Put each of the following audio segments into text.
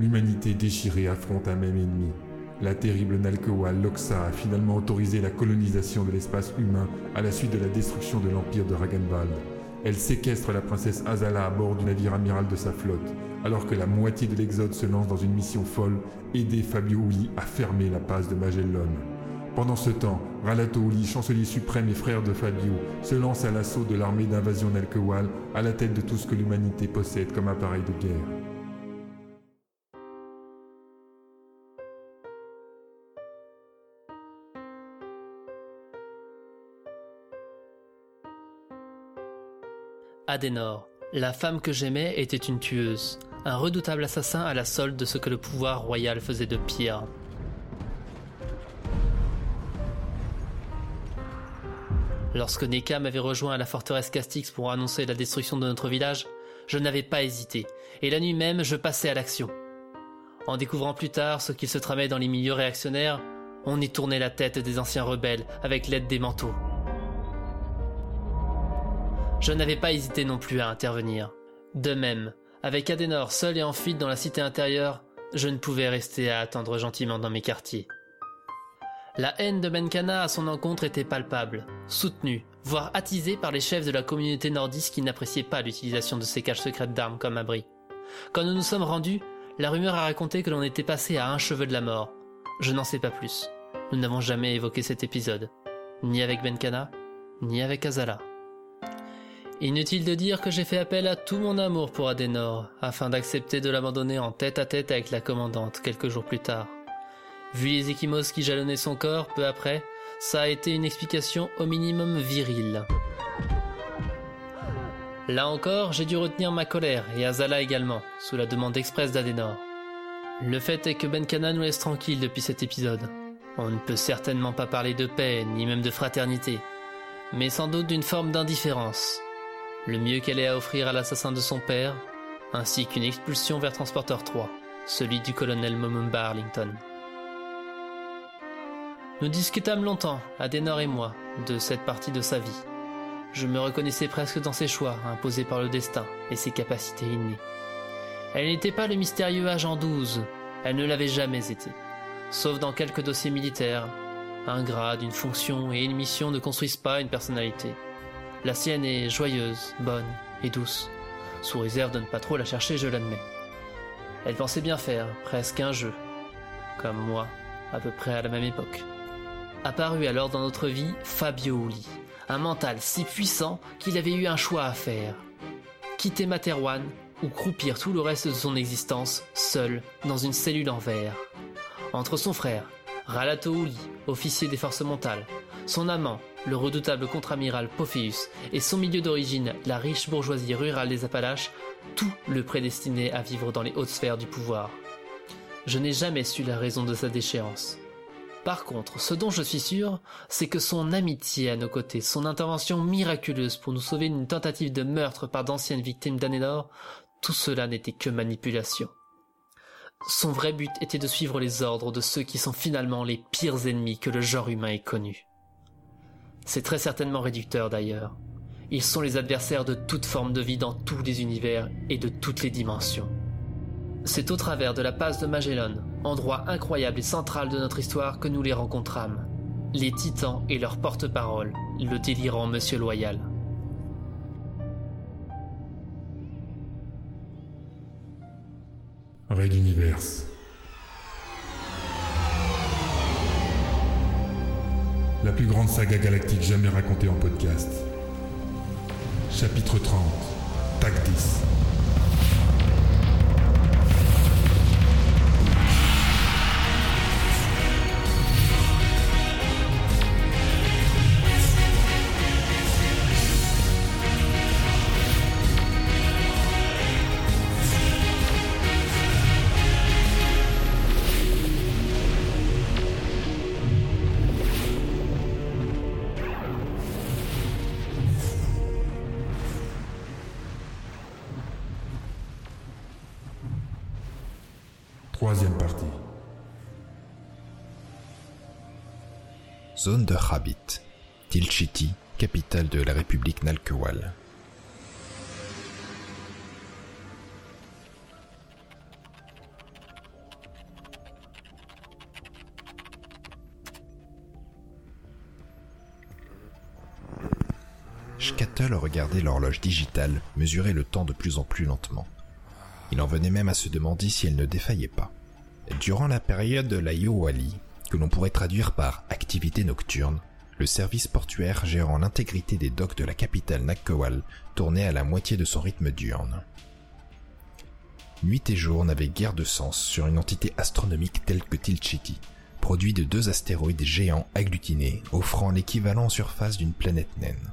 l'humanité déchirée affronte un même ennemi. La terrible Nalkewal Loxa a finalement autorisé la colonisation de l'espace humain à la suite de la destruction de l'empire de Ragenwald. Elle séquestre la princesse Azala à bord du navire amiral de sa flotte, alors que la moitié de l'Exode se lance dans une mission folle, aider Fabio Uli à fermer la passe de Magellan. Pendant ce temps, Ralato Uli, chancelier suprême et frère de Fabio, se lance à l'assaut de l'armée d'invasion Nalkewal à la tête de tout ce que l'humanité possède comme appareil de guerre. Adenor, la femme que j'aimais, était une tueuse, un redoutable assassin à la solde de ce que le pouvoir royal faisait de pire. Lorsque Neka m'avait rejoint à la forteresse Castix pour annoncer la destruction de notre village, je n'avais pas hésité, et la nuit même je passais à l'action. En découvrant plus tard ce qu'il se tramait dans les milieux réactionnaires, on y tournait la tête des anciens rebelles avec l'aide des manteaux. Je n'avais pas hésité non plus à intervenir. De même, avec Adenor seul et en fuite dans la cité intérieure, je ne pouvais rester à attendre gentiment dans mes quartiers. La haine de Benkana à son encontre était palpable, soutenue, voire attisée par les chefs de la communauté nordiste qui n'appréciaient pas l'utilisation de ces caches secrètes d'armes comme abri. Quand nous nous sommes rendus, la rumeur a raconté que l'on était passé à un cheveu de la mort. Je n'en sais pas plus. Nous n'avons jamais évoqué cet épisode, ni avec Benkana, ni avec Azala. Inutile de dire que j'ai fait appel à tout mon amour pour Adenor, afin d'accepter de l'abandonner en tête à tête avec la commandante quelques jours plus tard. Vu les échymoses qui jalonnaient son corps peu après, ça a été une explication au minimum virile. Là encore, j'ai dû retenir ma colère, et Azala également, sous la demande expresse d'Adenor. Le fait est que Benkana nous laisse tranquille depuis cet épisode. On ne peut certainement pas parler de paix, ni même de fraternité, mais sans doute d'une forme d'indifférence. Le mieux qu'elle ait à offrir à l'assassin de son père, ainsi qu'une expulsion vers Transporteur 3, celui du colonel Momumba Arlington. Nous discutâmes longtemps, Adenor et moi, de cette partie de sa vie. Je me reconnaissais presque dans ses choix, imposés par le destin, et ses capacités innées. Elle n'était pas le mystérieux agent 12, elle ne l'avait jamais été. Sauf dans quelques dossiers militaires. Un grade, une fonction et une mission ne construisent pas une personnalité. La sienne est joyeuse, bonne et douce, sous réserve de ne pas trop la chercher, je l'admets. Elle pensait bien faire, presque un jeu, comme moi, à peu près à la même époque. Apparut alors dans notre vie Fabio Uli, un mental si puissant qu'il avait eu un choix à faire. Quitter Materwan ou croupir tout le reste de son existence seul dans une cellule en verre. Entre son frère, Ralato Uli, officier des forces mentales, son amant, le redoutable contre-amiral Pophéus, et son milieu d'origine, la riche bourgeoisie rurale des Appalaches, tout le prédestinait à vivre dans les hautes sphères du pouvoir. Je n'ai jamais su la raison de sa déchéance. Par contre, ce dont je suis sûr, c'est que son amitié à nos côtés, son intervention miraculeuse pour nous sauver d'une tentative de meurtre par d'anciennes victimes d'Anénor, tout cela n'était que manipulation. Son vrai but était de suivre les ordres de ceux qui sont finalement les pires ennemis que le genre humain ait connus. C'est très certainement réducteur d'ailleurs. Ils sont les adversaires de toute forme de vie dans tous les univers et de toutes les dimensions. C'est au travers de la passe de Magellan, endroit incroyable et central de notre histoire, que nous les rencontrâmes. Les titans et leur porte-parole, le délirant Monsieur Loyal. Raid d'univers. La plus grande saga galactique jamais racontée en podcast. Chapitre 30. Tactis. zone de Rabbit, Tilchiti, capitale de la République Nalkewal. Shkattle regardait l'horloge digitale mesurait le temps de plus en plus lentement. Il en venait même à se demander si elle ne défaillait pas. Durant la période de la Yowali, que l'on pourrait traduire par activité nocturne, le service portuaire gérant l'intégrité des docks de la capitale Nakkawal tournait à la moitié de son rythme diurne. Nuit et jour n'avaient guère de sens sur une entité astronomique telle que Tilchiti, produit de deux astéroïdes géants agglutinés, offrant l'équivalent en surface d'une planète naine.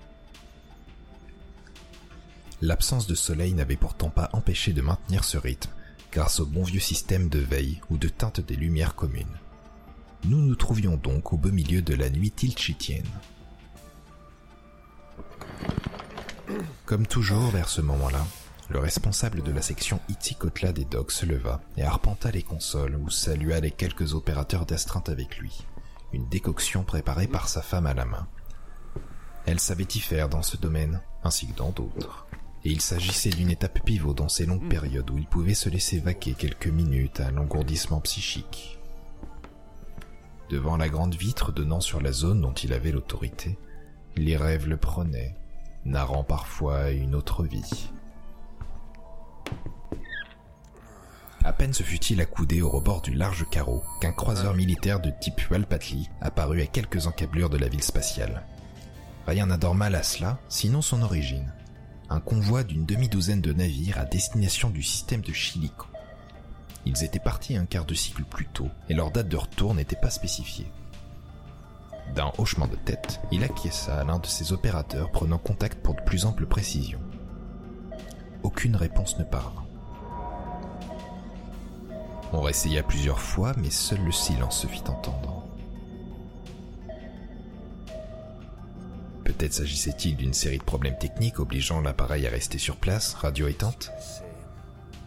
L'absence de soleil n'avait pourtant pas empêché de maintenir ce rythme, grâce au bon vieux système de veille ou de teinte des lumières communes. Nous nous trouvions donc au beau milieu de la nuit tilchitienne. Comme toujours vers ce moment-là, le responsable de la section Itzikotla des docks se leva et arpenta les consoles où salua les quelques opérateurs d'astreinte avec lui, une décoction préparée par sa femme à la main. Elle savait y faire dans ce domaine, ainsi que dans d'autres, et il s'agissait d'une étape pivot dans ces longues périodes où il pouvait se laisser vaquer quelques minutes à l'engourdissement psychique. Devant la grande vitre donnant sur la zone dont il avait l'autorité, les rêves le prenaient, narrant parfois une autre vie. À peine se fut-il accoudé au rebord du large carreau qu'un croiseur militaire de type Walpatli apparut à quelques encablures de la ville spatiale. Rien d'anormal à cela, sinon son origine. Un convoi d'une demi-douzaine de navires à destination du système de Chilico. Ils étaient partis un quart de cycle plus tôt et leur date de retour n'était pas spécifiée. D'un hochement de tête, il acquiesça à l'un de ses opérateurs prenant contact pour de plus amples précisions. Aucune réponse ne parvint. On réessaya plusieurs fois, mais seul le silence se fit entendre. Peut-être s'agissait-il d'une série de problèmes techniques obligeant l'appareil à rester sur place, radio éteinte?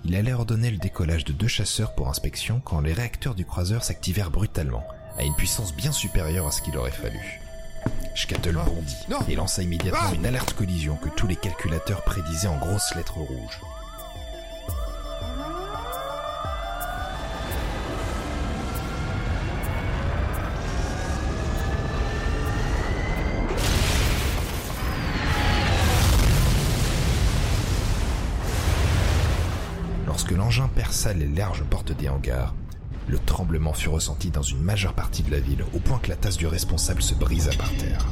Il allait ordonner le décollage de deux chasseurs pour inspection quand les réacteurs du croiseur s'activèrent brutalement, à une puissance bien supérieure à ce qu'il aurait fallu. Scattle bondit et lança immédiatement une alerte collision que tous les calculateurs prédisaient en grosses lettres rouges. L'engin perça les larges portes des hangars, le tremblement fut ressenti dans une majeure partie de la ville, au point que la tasse du responsable se brisa par terre.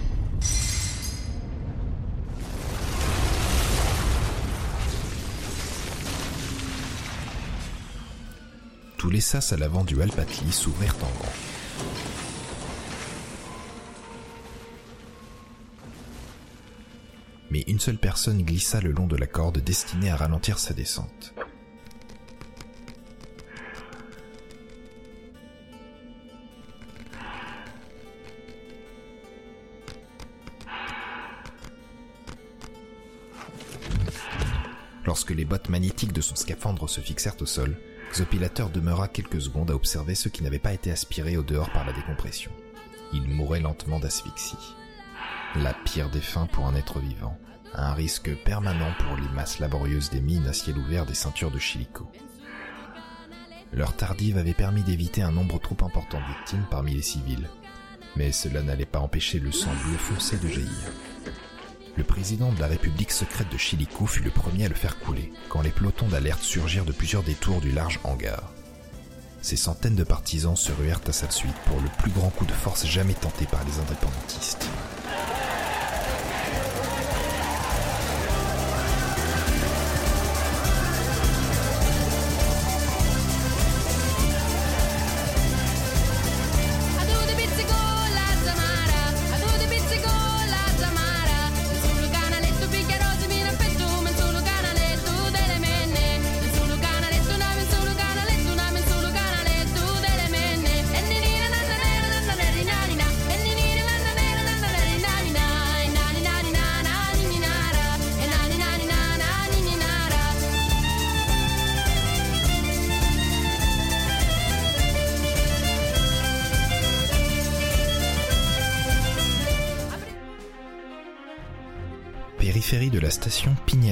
Tous les sas à l'avant du Alpatli s'ouvrirent en grand. Mais une seule personne glissa le long de la corde destinée à ralentir sa descente. Lorsque les bottes magnétiques de son scaphandre se fixèrent au sol, Xopilateur demeura quelques secondes à observer ce qui n'avait pas été aspiré au dehors par la décompression. Il mourait lentement d'asphyxie. La pire des fins pour un être vivant, un risque permanent pour les masses laborieuses des mines à ciel ouvert des ceintures de Chilico. Leur tardive avait permis d'éviter un nombre trop important de victimes parmi les civils, mais cela n'allait pas empêcher le sang bleu foncé de jaillir. Le président de la République secrète de Chilico fut le premier à le faire couler, quand les pelotons d'alerte surgirent de plusieurs détours du large hangar. Ces centaines de partisans se ruèrent à sa suite pour le plus grand coup de force jamais tenté par les indépendantistes.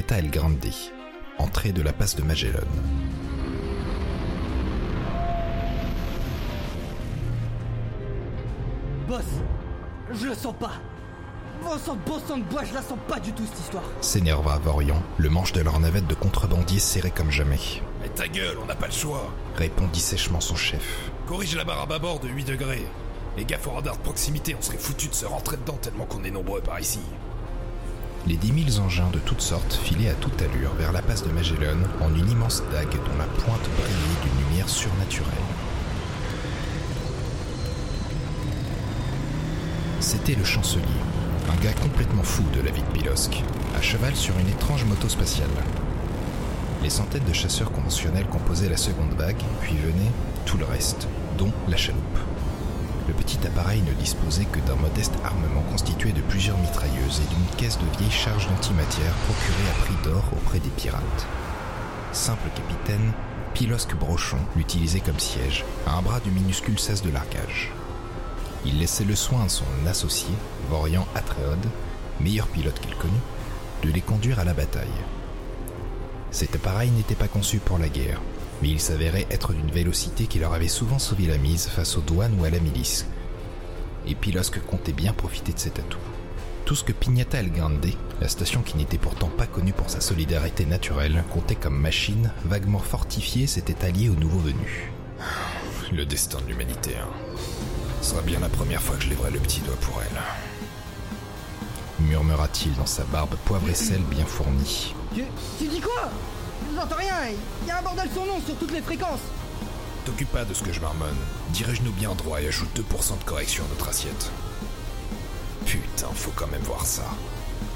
El Grande, entrée de la passe de Magellan. Boss, je le sens pas. Bon sang, bon sang de bois, je la sens pas du tout cette histoire. S'énerva Vorian, le manche de leur navette de contrebandier serré comme jamais. Mais ta gueule, on n'a pas le choix. Répondit sèchement son chef. Corrige la barre à bâbord de 8 degrés. Les gaffe au radar de proximité, on serait foutus de se rentrer dedans tellement qu'on est nombreux par ici. Les dix mille engins de toutes sortes filaient à toute allure vers la passe de Magellan en une immense dague dont la pointe brillait d'une lumière surnaturelle. C'était le chancelier, un gars complètement fou de la vie de Pilosque, à cheval sur une étrange moto spatiale. Les centaines de chasseurs conventionnels composaient la seconde vague, puis venait tout le reste, dont la chaloupe. Le petit appareil ne disposait que d'un modeste armement constitué de plusieurs mitrailleuses et d'une caisse de vieilles charges d'antimatière procurée à prix d'or auprès des pirates. Simple capitaine, Pilosque Brochon l'utilisait comme siège, à un bras du minuscule sas de largage. Il laissait le soin à son associé, Vorian Atréode, meilleur pilote qu'il connut, de les conduire à la bataille. Cet appareil n'était pas conçu pour la guerre, mais il s'avérait être d'une vélocité qui leur avait souvent sauvé la mise face aux douanes ou à la milice. Et Pilosque comptait bien profiter de cet atout. Tout ce que Pignata El Grande, la station qui n'était pourtant pas connue pour sa solidarité naturelle, comptait comme machine vaguement fortifiée, s'était alliée aux nouveaux venus. Le destin de l'humanité, hein. Ce sera bien la première fois que je lèverai le petit doigt pour elle. Murmura-t-il dans sa barbe poivre et sel bien fournie. Tu, tu dis quoi? Je n'entends rien, il y a un bordel son nom sur toutes les fréquences. T'occupe pas de ce que je marmonne. Dirige-nous bien droit et ajoute 2% de correction à notre assiette. Putain, faut quand même voir ça.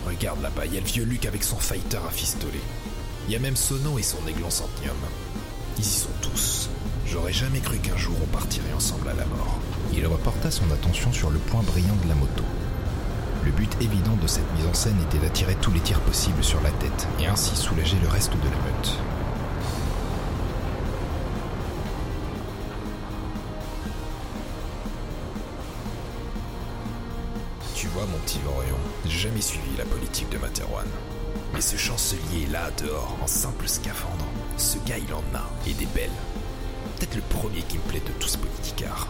Regarde là-bas, il y a le vieux Luc avec son fighter à fistolet. Il y a même Sono et son aiglon centenium. Ils y sont tous. J'aurais jamais cru qu'un jour on partirait ensemble à la mort. Il reporta son attention sur le point brillant de la moto. Le but évident de cette mise en scène était d'attirer tous les tirs possibles sur la tête et ainsi soulager le reste de la meute. Tu vois, mon petit Vorion, j'ai jamais suivi la politique de Materwan. Mais ce chancelier là, dehors, en simple scaphandre, ce gars il en a, et des belles. Peut-être le premier qui me plaît de tous ce politicard.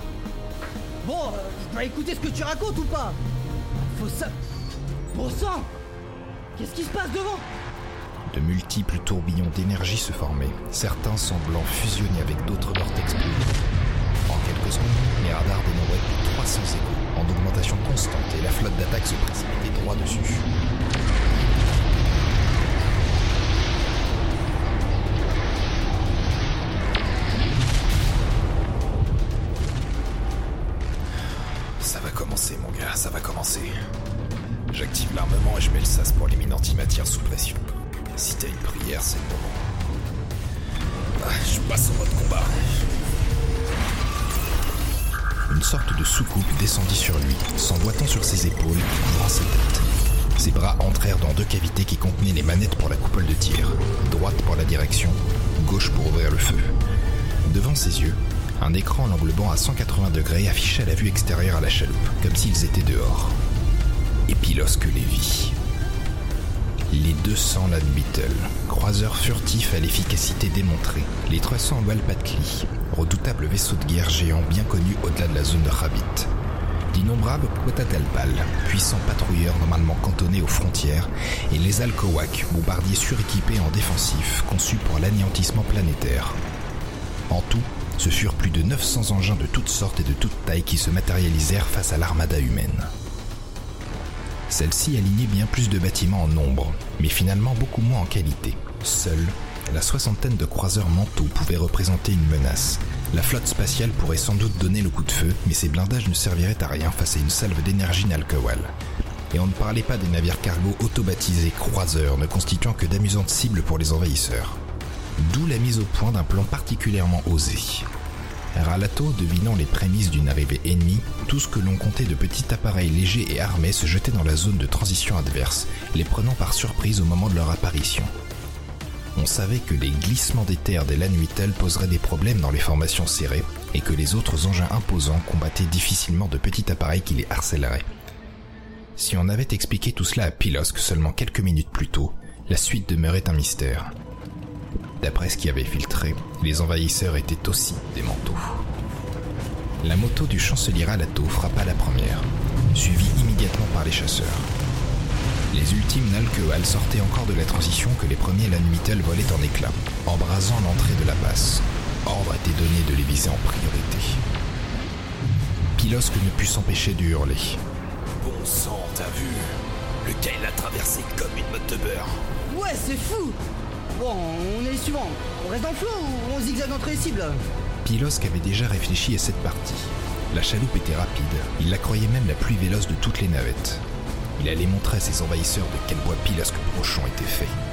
Bon, euh, je dois écouter ce que tu racontes ou pas? Qu'est-ce qui se passe devant? De multiples tourbillons d'énergie se formaient, certains semblant fusionner avec d'autres vortex. En quelques secondes, les radars dénombraient plus de 300 échos, en augmentation constante, et la flotte d'attaque se précipitait droit dessus. J'active l'armement et je mets le sas pour les mines antimatière sous pression. Si t'as une prière, c'est le moment. Ah, je passe en mode combat. Une sorte de soucoupe descendit sur lui, s'emboîtant sur ses épaules et couvrant sa tête. Ses bras entrèrent dans deux cavités qui contenaient les manettes pour la coupole de tir, droite pour la direction, gauche pour ouvrir le feu. Devant ses yeux, un écran l'englobant à 180 degrés affichait la vue extérieure à la chaloupe, comme s'ils étaient dehors. Les vit. Les 200 Land Beetle, croiseurs furtifs à l'efficacité démontrée, les 300 Walpatli, redoutables vaisseaux de guerre géants bien connus au-delà de la zone de Rabbit, d'innombrables Quetzalcoatl, puissants patrouilleurs normalement cantonnés aux frontières, et les Alcoac, bombardiers suréquipés en défensif, conçus pour l'anéantissement planétaire. En tout, ce furent plus de 900 engins de toutes sortes et de toutes tailles qui se matérialisèrent face à l'armada humaine. Celle-ci alignait bien plus de bâtiments en nombre, mais finalement beaucoup moins en qualité. Seule, la soixantaine de croiseurs mentaux pouvait représenter une menace. La flotte spatiale pourrait sans doute donner le coup de feu, mais ces blindages ne serviraient à rien face à une salve d'énergie Nalkowal. Et on ne parlait pas des navires cargo auto-baptisés croiseurs ne constituant que d'amusantes cibles pour les envahisseurs. D'où la mise au point d'un plan particulièrement osé. Ralato, devinant les prémices d'une arrivée ennemie, tout ce que l'on comptait de petits appareils légers et armés se jetait dans la zone de transition adverse, les prenant par surprise au moment de leur apparition. On savait que les glissements des terres des Lanuitel poseraient des problèmes dans les formations serrées et que les autres engins imposants combattaient difficilement de petits appareils qui les harcèleraient. Si on avait expliqué tout cela à Pilosque seulement quelques minutes plus tôt, la suite demeurait un mystère. D'après ce qui avait filtré, les envahisseurs étaient aussi des manteaux. La moto du chancelier Alato frappa la première, suivie immédiatement par les chasseurs. Les ultimes Nalkewal sortaient encore de la transition que les premiers Lanmitel volaient en éclats, embrasant l'entrée de la passe. Ordre était donné de les viser en priorité. Pilosque ne put s'empêcher de hurler. Bon sang, t'as vu? Le gars il l'a traversé comme une motte de beurre? Ouais, c'est fou Bon, on est les suivants. On reste dans le flot ou on zigzague entre les cibles Pilosque avait déjà réfléchi à cette partie. La chaloupe était rapide, il la croyait même la plus véloce de toutes les navettes. Il allait montrer à ses envahisseurs de quel bois Pilosque Brochon était fait.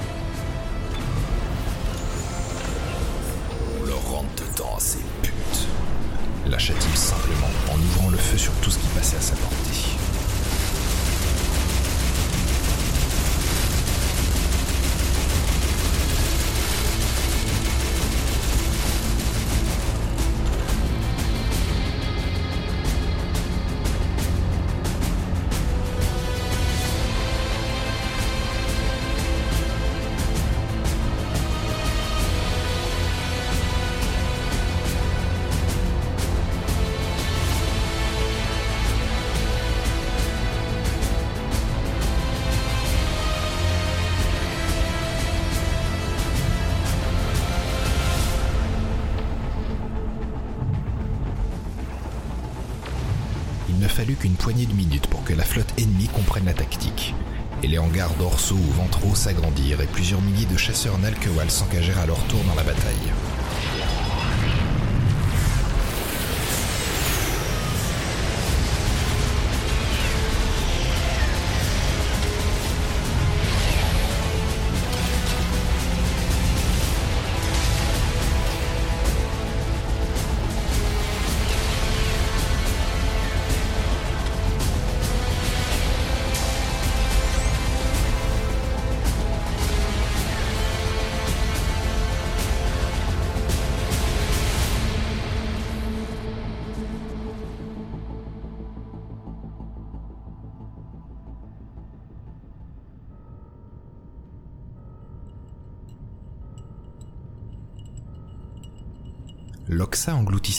La tactique. Et les hangars dorsaux ou ventraux s'agrandirent et plusieurs milliers de chasseurs Nalkewal s'engagèrent à leur tour dans la bataille.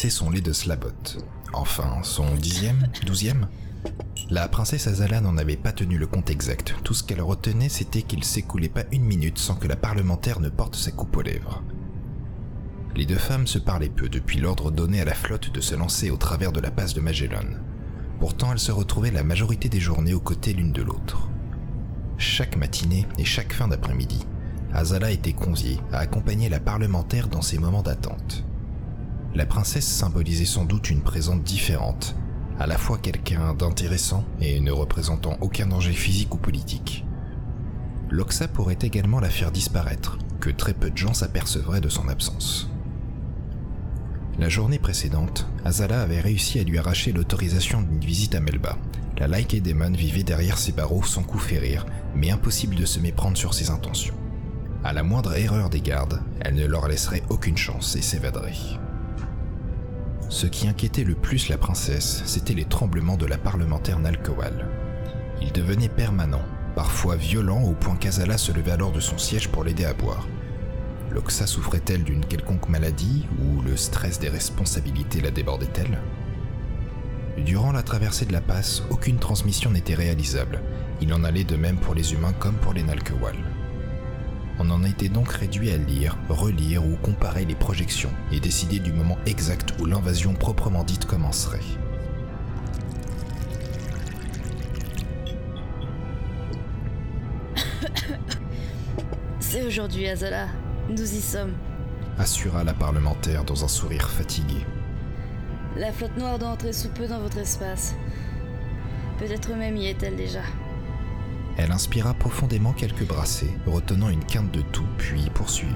Son lait de slabot. Enfin, son dixième, douzième La princesse Azala n'en avait pas tenu le compte exact. Tout ce qu'elle retenait, c'était qu'il s'écoulait pas une minute sans que la parlementaire ne porte sa coupe aux lèvres. Les deux femmes se parlaient peu depuis l'ordre donné à la flotte de se lancer au travers de la passe de Magellan. Pourtant, elles se retrouvaient la majorité des journées aux côtés l'une de l'autre. Chaque matinée et chaque fin d'après-midi, Azala était conviée à accompagner la parlementaire dans ses moments d'attente. La princesse symbolisait sans doute une présence différente, à la fois quelqu'un d'intéressant et ne représentant aucun danger physique ou politique. Loxa pourrait également la faire disparaître, que très peu de gens s'apercevraient de son absence. La journée précédente, Azala avait réussi à lui arracher l'autorisation d'une visite à Melba. La Like Demon vivait derrière ses barreaux sans coup férir, mais impossible de se méprendre sur ses intentions. À la moindre erreur des gardes, elle ne leur laisserait aucune chance et s'évaderait. Ce qui inquiétait le plus la princesse, c'étaient les tremblements de la parlementaire Nalkowal. Ils devenaient permanents, parfois violents au point qu'Azala se levait alors de son siège pour l'aider à boire. Loxa souffrait-elle d'une quelconque maladie ou le stress des responsabilités la débordait-elle? Durant la traversée de la passe, aucune transmission n'était réalisable. Il en allait de même pour les humains comme pour les Nalkewal. On en était donc réduit à lire, relire ou comparer les projections et décider du moment exact où l'invasion proprement dite commencerait. C'est aujourd'hui, Azala. Nous y sommes. Assura la parlementaire dans un sourire fatigué. La flotte noire doit entrer sous peu dans votre espace. Peut-être même y est-elle déjà. Elle inspira profondément quelques brassées, retenant une quinte de tout, puis poursuivit.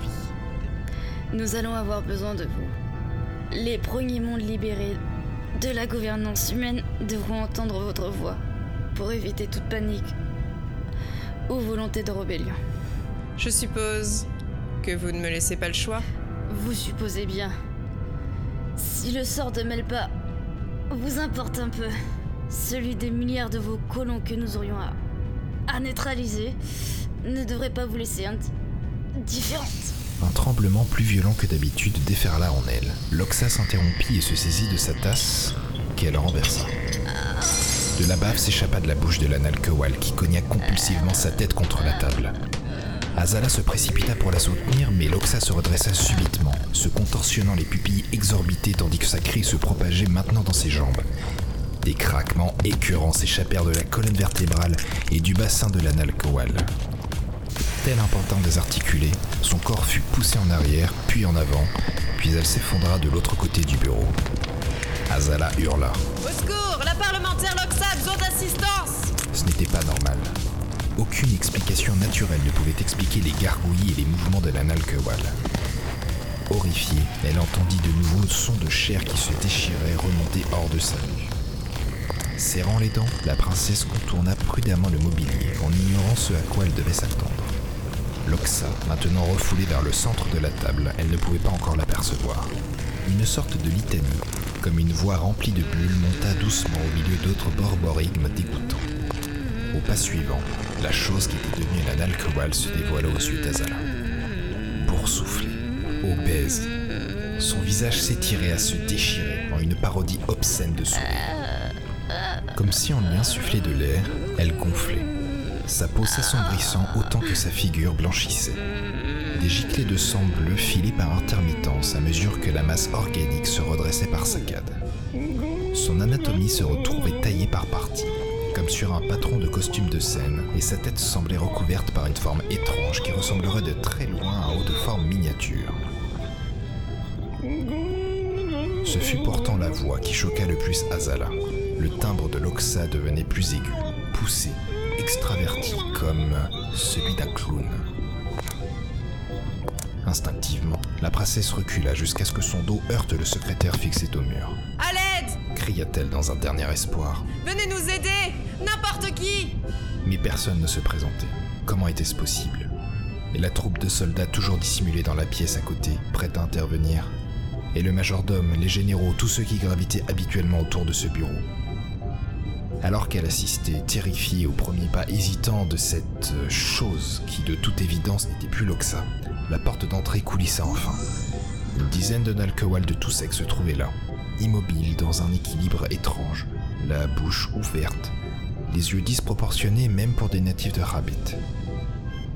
Nous allons avoir besoin de vous. Les premiers mondes libérés de la gouvernance humaine devront entendre votre voix pour éviter toute panique ou volonté de rébellion. Je suppose que vous ne me laissez pas le choix. Vous supposez bien. Si le sort de Melba vous importe un peu, celui des milliards de vos colons que nous aurions à, à neutraliser ne devrait pas vous laisser indifférente. Un tremblement plus violent que d'habitude déferla en elle. Loxa s'interrompit et se saisit de sa tasse, qu'elle renversa. De la bave s'échappa de la bouche de l'anal Kowal qui cogna compulsivement sa tête contre la table. Azala se précipita pour la soutenir, mais Loxa se redressa subitement, se contorsionnant les pupilles exorbitées tandis que sa crie se propageait maintenant dans ses jambes. Des craquements écœurants s'échappèrent de la colonne vertébrale et du bassin de l'anal Kowal. Tel un pantin désarticulé, son corps fut poussé en arrière, puis en avant, puis elle s'effondra de l'autre côté du bureau. Azala hurla. Au secours La parlementaire Loxa a besoin d'assistance Ce n'était pas normal. Aucune explication naturelle ne pouvait expliquer les gargouillis et les mouvements de l'anal Kowal. Horrifiée, elle entendit de nouveau le son de chair qui se déchirait remonter hors de sa nuque. Serrant les dents, la princesse contourna prudemment le mobilier en ignorant ce à quoi elle devait s'attendre. Loxa, maintenant refoulée vers le centre de la table, elle ne pouvait pas encore l'apercevoir. Une sorte de litanie, comme une voix remplie de bulles, monta doucement au milieu d'autres borborigmes dégoûtants. Au pas suivant, la chose qui était devenue l'anal Kowal se dévoila aux yeux d'Azala. Boursouflée, obèse, son visage s'étirait à se déchirer en une parodie obscène de sourire. Comme si on lui insufflait de l'air, elle gonflait, sa peau s'assombrissant autant que sa figure blanchissait. Des giclées de sang bleu filaient par intermittence à mesure que la masse organique se redressait par saccades. Son anatomie se retrouvait taillée par parties, comme sur un patron de costume de scène, et sa tête semblait recouverte par une forme étrange qui ressemblerait de très loin à un haut de forme miniature. Ce fut pourtant la voix qui choqua le plus Azala. Le timbre de l'Oxa devenait plus aigu, poussé, extraverti, comme celui d'un clown. Instinctivement, la princesse recula jusqu'à ce que son dos heurte le secrétaire fixé au mur. À l'aide Cria-t-elle dans un dernier espoir. Venez nous aider N'importe qui Mais personne ne se présentait. Comment était-ce possible? Et la troupe de soldats toujours dissimulés dans la pièce à côté, prête à intervenir Et le majordome, les généraux, tous ceux qui gravitaient habituellement autour de ce bureau alors qu'elle assistait, terrifiée au premier pas hésitant de cette euh, chose qui de toute évidence n'était plus Loxa, la porte d'entrée coulissa enfin. Une dizaine de Nalkewal de tout sexe se trouvaient là, immobiles dans un équilibre étrange, la bouche ouverte, les yeux disproportionnés même pour des natifs de Rabbit.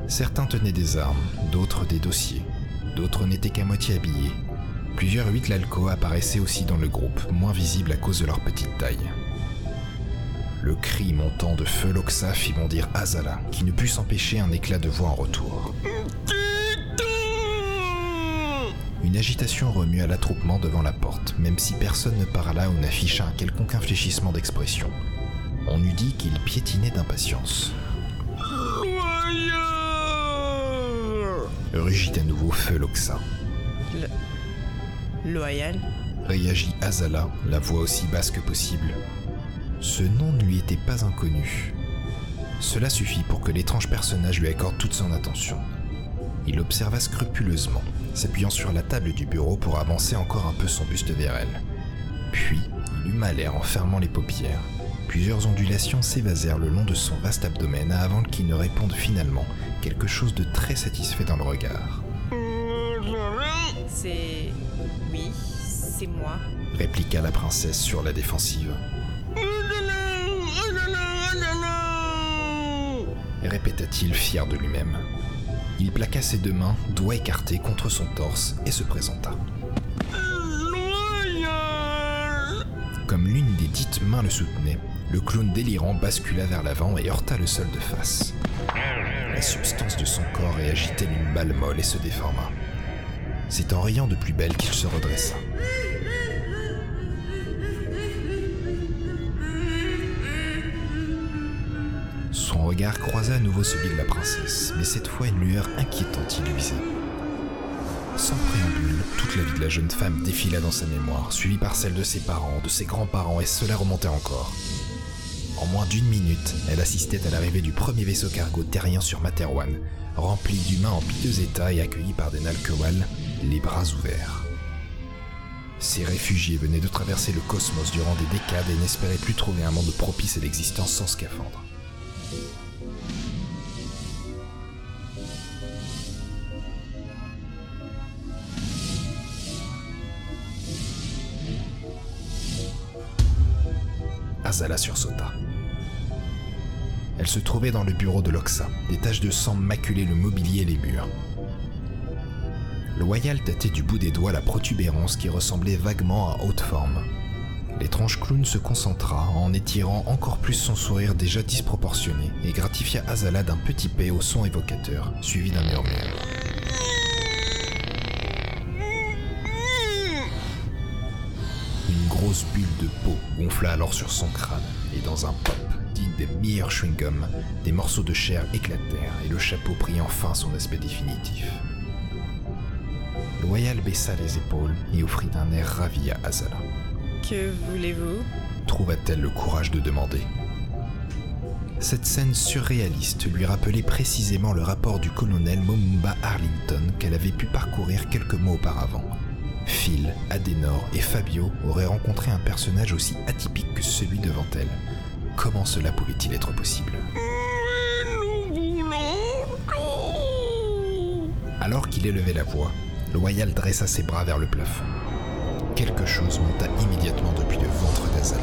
Certains tenaient des armes, d'autres des dossiers, d'autres n'étaient qu'à moitié habillés. Plusieurs huit apparaissaient aussi dans le groupe, moins visibles à cause de leur petite taille. Le cri montant de feu Loxa fit bondir Azala, qui ne put s'empêcher un éclat de voix en retour. Une agitation remua l'attroupement devant la porte, même si personne ne parla ou n'afficha un quelconque infléchissement d'expression. On eût dit qu'il piétinait d'impatience. Rugit à nouveau feu Loxa. Loyal Réagit Azala, la voix aussi basse que possible. Ce nom ne lui était pas inconnu. Cela suffit pour que l'étrange personnage lui accorde toute son attention. Il observa scrupuleusement, s'appuyant sur la table du bureau pour avancer encore un peu son buste vers elle. Puis, il huma l'air en fermant les paupières. Plusieurs ondulations s'évasèrent le long de son vaste abdomen avant qu'il ne réponde finalement quelque chose de très satisfait dans le regard. C'est. Oui, c'est moi. Répliqua la princesse sur la défensive. Répéta-t-il fier de lui-même. Il plaqua ses deux mains, doigts écartés contre son torse, et se présenta. Comme l'une des dites mains le soutenait, le clown délirant bascula vers l'avant et heurta le sol de face. La substance de son corps réagit telle une balle molle et se déforma. C'est en riant de plus belle qu'il se redressa. Regard croisa à nouveau celui de la princesse, mais cette fois une lueur inquiétante illuminait. Sans préambule, toute la vie de la jeune femme défila dans sa mémoire, suivie par celle de ses parents, de ses grands-parents, et cela remontait encore. En moins d'une minute, elle assistait à l'arrivée du premier vaisseau cargo terrien sur Materwan, rempli d'humains en piteux état et accueilli par des Nalkewal, les bras ouverts. Ces réfugiés venaient de traverser le cosmos durant des décades et n'espéraient plus trouver un monde propice à l'existence sans scaphandre. Azala sursauta. Elle se trouvait dans le bureau de Loxa. Des taches de sang maculaient le mobilier et les murs. Loyal tâtait du bout des doigts la protubérance qui ressemblait vaguement à haute forme. L'étrange clown se concentra en étirant encore plus son sourire déjà disproportionné et gratifia Azala d'un petit paix au son évocateur, suivi d'un murmure. Grosse bulle de peau gonfla alors sur son crâne, et dans un pop, digne des meilleurs chewing-gums, des morceaux de chair éclatèrent et le chapeau prit enfin son aspect définitif. Loyal baissa les épaules et offrit un air ravi à Azala. Que voulez-vous? Trouva-t-elle le courage de demander Cette scène surréaliste lui rappelait précisément le rapport du colonel Momumba Arlington qu'elle avait pu parcourir quelques mois auparavant. Phil, Adenor et Fabio auraient rencontré un personnage aussi atypique que celui devant elle. Comment cela pouvait-il être possible? Alors qu'il élevait la voix, Loyal dressa ses bras vers le plafond. Quelque chose monta immédiatement depuis le ventre d'Azala,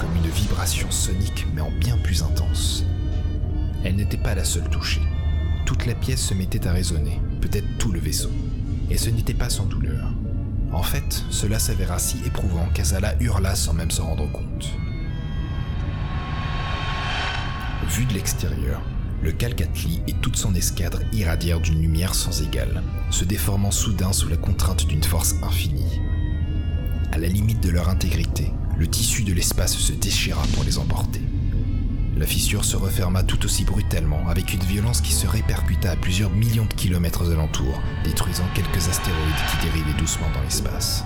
comme une vibration sonique mais en bien plus intense. Elle n'était pas la seule touchée. Toute la pièce se mettait à résonner, peut-être tout le vaisseau. Et ce n'était pas sans douleur. En fait, cela s'avéra si éprouvant qu'Azala hurla sans même s'en rendre compte. Vu de l'extérieur, le Calcatli et toute son escadre irradièrent d'une lumière sans égale, se déformant soudain sous la contrainte d'une force infinie. À la limite de leur intégrité, le tissu de l'espace se déchira pour les emporter. La fissure se referma tout aussi brutalement, avec une violence qui se répercuta à plusieurs millions de kilomètres alentour, détruisant quelques astéroïdes qui dérivaient doucement dans l'espace.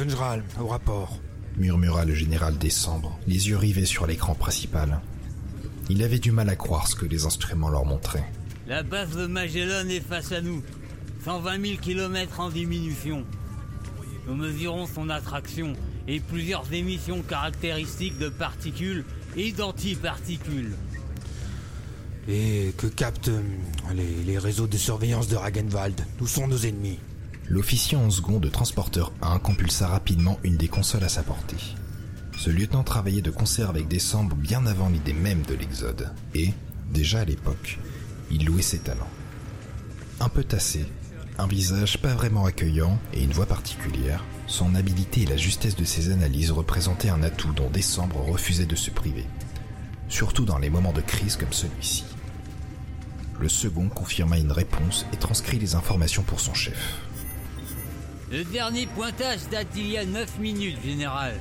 Gunjral, au rapport. murmura le général Décembre, les yeux rivés sur l'écran principal. Il avait du mal à croire ce que les instruments leur montraient. La base de Magellan est face à nous. 120 000 km en diminution. Nous mesurons son attraction et plusieurs émissions caractéristiques de particules et d'antiparticules. Et que captent euh, les, les réseaux de surveillance de Ragenwald? Où sont nos ennemis? L'officier en second de transporteur 1 compulsa rapidement une des consoles à sa portée. Ce lieutenant travaillait de concert avec Décembre bien avant l'idée même de l'Exode, et, déjà à l'époque, il louait ses talents. Un peu tassé, un visage pas vraiment accueillant et une voix particulière, son habileté et la justesse de ses analyses représentaient un atout dont Décembre refusait de se priver, surtout dans les moments de crise comme celui-ci. Le second confirma une réponse et transcrit les informations pour son chef. Le dernier pointage date d'il y a 9 minutes, général.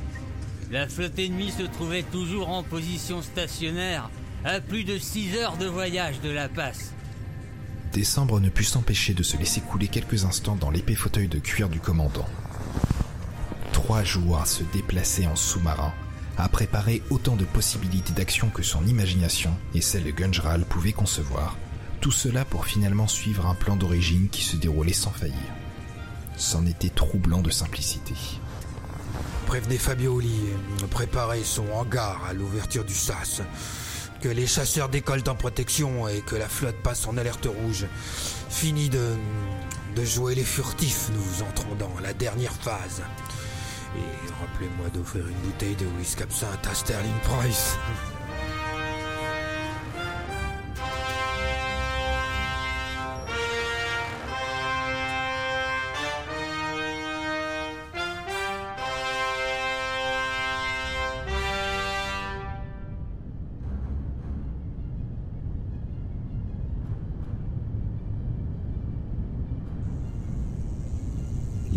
La flotte ennemie se trouvait toujours en position stationnaire, à plus de 6 heures de voyage de la passe. Décembre ne put s'empêcher de se laisser couler quelques instants dans l'épais fauteuil de cuir du commandant. Trois jours se déplacer en sous-marin, à préparer autant de possibilités d'action que son imagination et celle de Gunjral pouvaient concevoir, tout cela pour finalement suivre un plan d'origine qui se déroulait sans faillir. C'en était troublant de simplicité. Prévenez Fabioli, préparez son hangar à l'ouverture du SAS. Que les chasseurs décollent en protection et que la flotte passe en alerte rouge. Fini de, de jouer les furtifs, nous entrons dans la dernière phase. Et rappelez-moi d'offrir une bouteille de whisky absinthe à Sterling Price.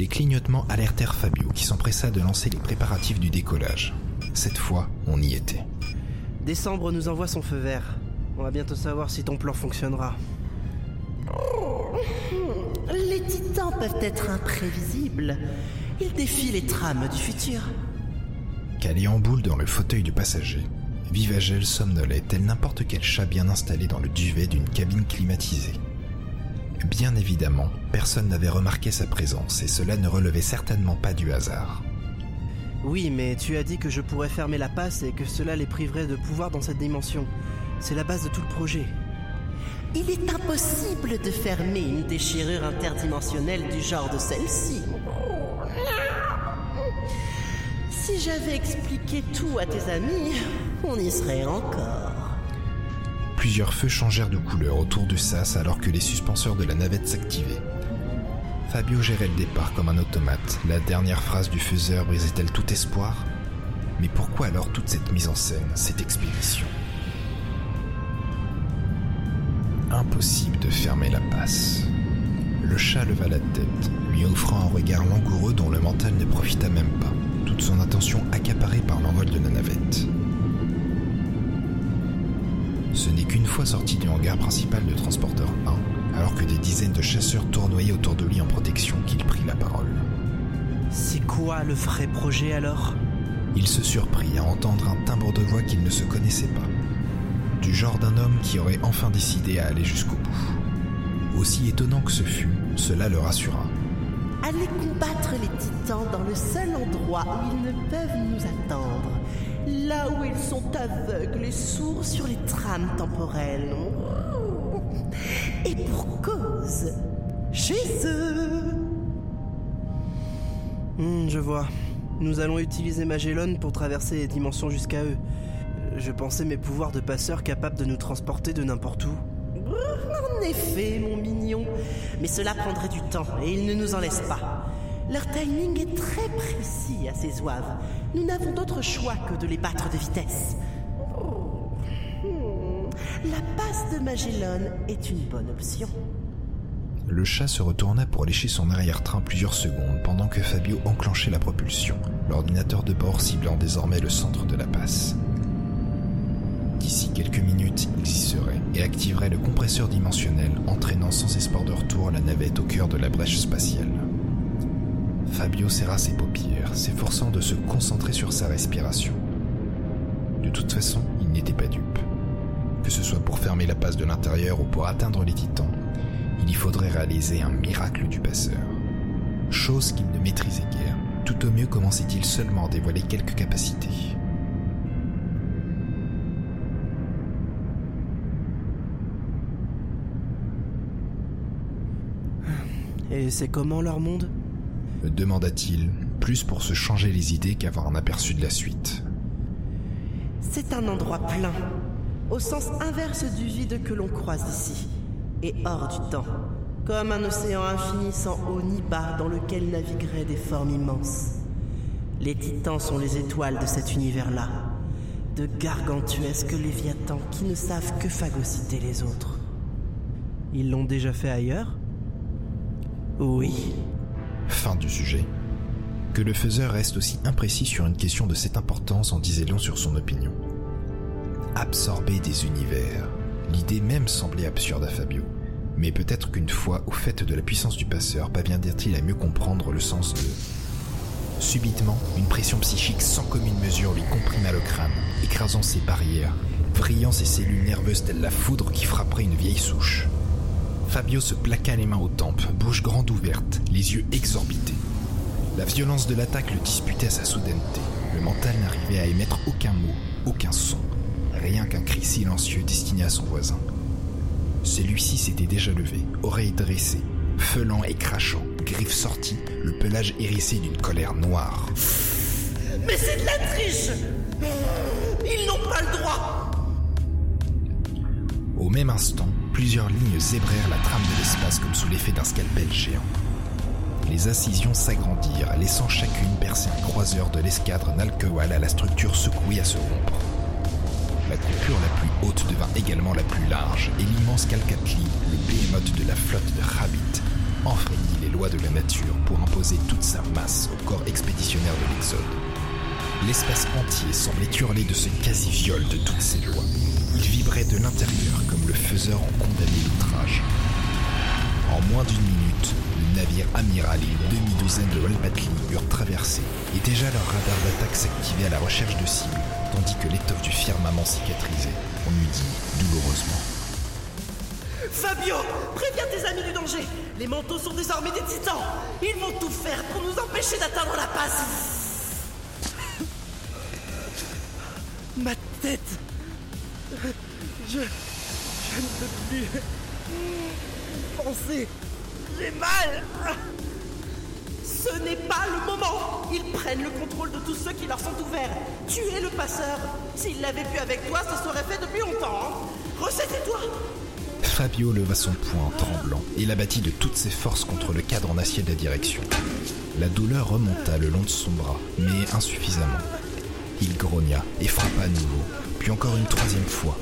Les clignotements alertèrent Fabio qui s'empressa de lancer les préparatifs du décollage. Cette fois, on y était. Décembre nous envoie son feu vert. On va bientôt savoir si ton plan fonctionnera. Les titans peuvent être imprévisibles. Ils défient les trames du futur. Calé en boule dans le fauteuil du passager, Vivagel somnolait tel n'importe quel chat bien installé dans le duvet d'une cabine climatisée. Bien évidemment, personne n'avait remarqué sa présence et cela ne relevait certainement pas du hasard. Oui, mais tu as dit que je pourrais fermer la passe et que cela les priverait de pouvoir dans cette dimension. C'est la base de tout le projet. Il est impossible de fermer une déchirure interdimensionnelle du genre de celle-ci. Si j'avais expliqué tout à tes amis, on y serait encore. Plusieurs feux changèrent de couleur autour du sas alors que les suspenseurs de la navette s'activaient. Fabio gérait le départ comme un automate. La dernière phrase du faiseur brisait-elle tout espoir? Mais pourquoi alors toute cette mise en scène, cette expédition? Impossible de fermer la passe. Le chat leva la tête, lui offrant un regard langoureux dont le mental ne profita même pas, toute son attention accaparée par l'envol de la navette. Ce n'est qu'une fois sorti du hangar principal de Transporteur 1, alors que des dizaines de chasseurs tournoyaient autour de lui en protection, qu'il prit la parole. C'est quoi le vrai projet alors? Il se surprit à entendre un timbre de voix qu'il ne se connaissait pas. Du genre d'un homme qui aurait enfin décidé à aller jusqu'au bout. Aussi étonnant que ce fût, cela le rassura. Allez combattre les titans dans le seul endroit où ils ne peuvent nous attendre. Là où ils sont aveugles et sourds sur les trames temporelles. Et pour cause, chez eux. Hmm, je vois. Nous allons utiliser Magellan pour traverser les dimensions jusqu'à eux. Je pensais mes pouvoirs de passeur capables de nous transporter de n'importe où. En effet, mon mignon. Mais cela prendrait du temps et ils ne nous en laissent pas. Leur timing est très précis à ces zouaves. Nous n'avons d'autre choix que de les battre de vitesse. La passe de Magellan est une bonne option. Le chat se retourna pour lécher son arrière-train plusieurs secondes pendant que Fabio enclenchait la propulsion, l'ordinateur de bord ciblant désormais le centre de la passe. D'ici quelques minutes, il y serait et activerait le compresseur dimensionnel, entraînant sans espoir de retour la navette au cœur de la brèche spatiale. Fabio serra ses paupières, s'efforçant de se concentrer sur sa respiration. De toute façon, il n'était pas dupe. Que ce soit pour fermer la passe de l'intérieur ou pour atteindre les titans, il y faudrait réaliser un miracle du passeur. Chose qu'il ne maîtrisait guère. Tout au mieux commençait-il seulement à dévoiler quelques capacités. Et c'est comment leur monde? Me demanda-t-il, plus pour se changer les idées qu'avoir un aperçu de la suite. C'est un endroit plein, au sens inverse du vide que l'on croise ici, et hors du temps, comme un océan infini sans haut ni bas dans lequel navigueraient des formes immenses. Les titans sont les étoiles de cet univers-là, de gargantuesques léviathans qui ne savent que phagocyter les autres. Ils l'ont déjà fait ailleurs? Oui. Fin du sujet. Que le faiseur reste aussi imprécis sur une question de cette importance en disait long sur son opinion. Absorber des univers. L'idée même semblait absurde à Fabio. Mais peut-être qu'une fois au fait de la puissance du passeur, parviendrait-il à mieux comprendre le sens de... Subitement, une pression psychique sans commune mesure lui comprima le crâne, écrasant ses barrières, brillant ses cellules nerveuses telle la foudre qui frapperait une vieille souche. Fabio se plaqua les mains aux tempes, bouche grande ouverte, les yeux exorbités. La violence de l'attaque le disputait à sa soudaineté. Le mental n'arrivait à émettre aucun mot, aucun son, rien qu'un cri silencieux destiné à son voisin. Celui-ci s'était déjà levé, oreilles dressées, feulant et crachant, griffes sorties, le pelage hérissé d'une colère noire. Mais c'est de la triche Ils n'ont pas le droit Au même instant, plusieurs lignes zébrèrent la trame de l'espace comme sous l'effet d'un scalpel géant. Les incisions s'agrandirent, laissant chacune percer un croiseur de l'escadre Nalkewal à la structure secouée à se rompre. La coupure la plus haute devint également la plus large, et l'immense Calcatli, le behemoth de la flotte de Rabbit, enfreignit les lois de la nature pour imposer toute sa masse au corps expéditionnaire de l'Exode. L'espace entier semblait hurler de ce quasi-viol de toutes ces lois. Il vibrait de l'intérieur comme le faiseur en condamné l'outrage. En moins d'une minute, le navire amiral et une demi-douzaine de Walpatli eurent traversé, et déjà leur radar d'attaque s'activait à la recherche de cibles, tandis que l'étoffe du firmament cicatrisait, on eût dit douloureusement. Fabio, préviens tes amis du danger. Les manteaux sont désormais des titans. Ils vont tout faire pour nous empêcher d'atteindre la passe. Ma tête. Je. Ne peux plus. Penser. J'ai mal. Ce n'est pas le moment. Ils prennent le contrôle de tous ceux qui leur sont ouverts. Tuez le passeur. S'ils l'avaient pu avec toi, ce serait fait depuis longtemps. hein. Recette-toi. Fabio leva son poing tremblant et l'abattit de toutes ses forces contre le cadre en acier de la direction. La douleur remonta le long de son bras, mais insuffisamment. Il grogna et frappa à nouveau, puis encore une troisième fois.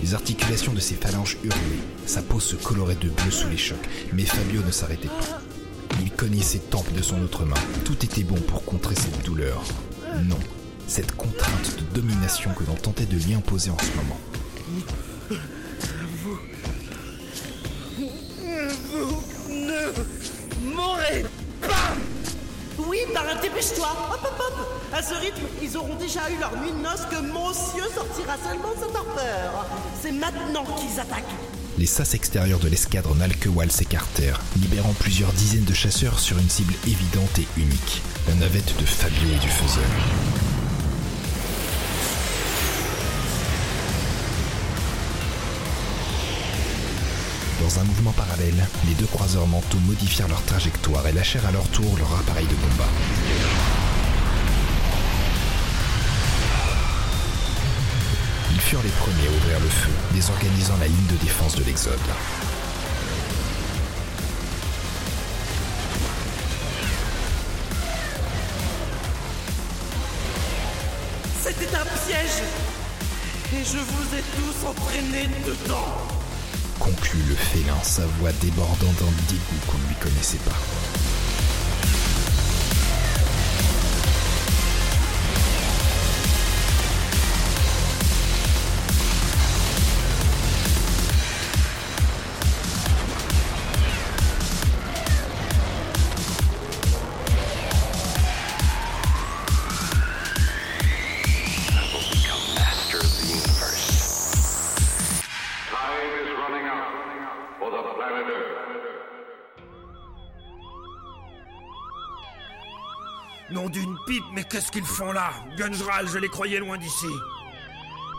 Les articulations de ses phalanges hurlaient, sa peau se colorait de bleu sous les chocs, mais Fabio ne s'arrêtait pas. Il cognait ses tempes de son autre main. Tout était bon pour contrer cette douleur. Non, cette contrainte de domination que l'on tentait de lui imposer en ce moment. Ce rythme, ils auront déjà eu leur nuit de noces que monsieur sortira seulement de sa torpeur. C'est maintenant qu'ils attaquent. Les sas extérieurs de l'escadre Nalkewal s'écartèrent, libérant plusieurs dizaines de chasseurs sur une cible évidente et unique, la navette de Fabio et du Faiseur. Dans un mouvement parallèle, les deux croiseurs mentaux modifièrent leur trajectoire et lâchèrent à leur tour leur appareil de combat. Furent les premiers à ouvrir le feu, désorganisant la ligne de défense de l'Exode. C'était un piège Et je vous ai tous entraînés dedans Conclut le félin, sa voix débordant d'un dégoût qu'on ne lui connaissait pas. Qu'est-ce qu'ils font là Gunjral, je les croyais loin d'ici.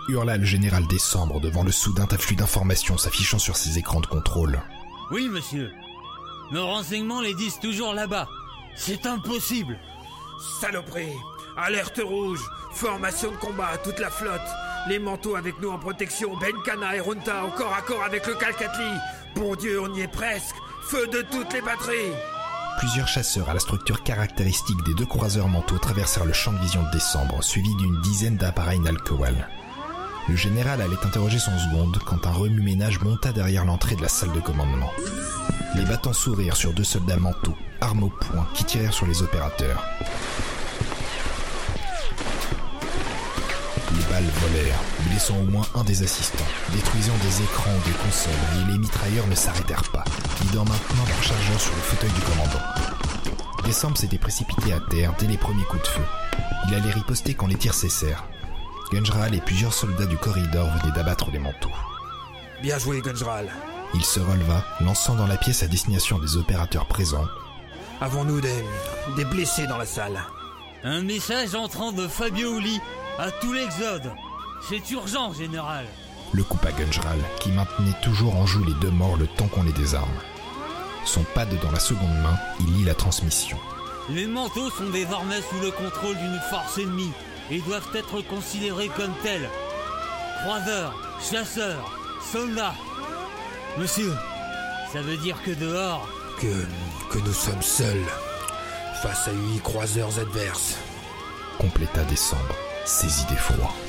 Hurla le général Décembre devant le soudain afflux d'informations s'affichant sur ses écrans de contrôle. Oui, monsieur. Nos renseignements les disent toujours là-bas. C'est impossible. Saloperie Alerte rouge Formation de combat à toute la flotte Les manteaux avec nous en protection Benkana et Runta au corps à corps avec le Calcatli Bon Dieu, on y est presque Feu de toutes les batteries Plusieurs chasseurs à la structure caractéristique des deux croiseurs mentaux traversèrent le champ de vision de décembre, suivis d'une dizaine d'appareils Nalkowal. Le général allait interroger son seconde quand un remue-ménage monta derrière l'entrée de la salle de commandement. Les battants s'ouvrirent sur deux soldats mentaux, armes au poing, qui tirèrent sur les opérateurs. Balles volèrent, blessant au moins un des assistants, détruisant des écrans ou des consoles, et les mitrailleurs ne s'arrêtèrent pas, guidant maintenant leur chargeur sur le fauteuil du commandant. Décembre s'était précipité à terre dès les premiers coups de feu. Il allait riposter quand les tirs cessèrent. Gunjral et plusieurs soldats du corridor venaient d'abattre les manteaux. Bien joué, Gunjral Il se releva, lançant dans la pièce à destination des opérateurs présents. Avons-nous des... des blessés dans la salle? Un message entrant de Fabio Uli à tout l'Exode. C'est urgent, général. Le coupa Gunjral, qui maintenait toujours en joue les deux morts le temps qu'on les désarme. Son pad dans la seconde main, il lit la transmission. Les manteaux sont désormais sous le contrôle d'une force ennemie et doivent être considérés comme tels. Croiseurs, chasseurs, soldats. Monsieur, ça veut dire que dehors, Que... que nous sommes seuls face à huit croiseurs adverses. Compléta Décembre, saisi d'effroi.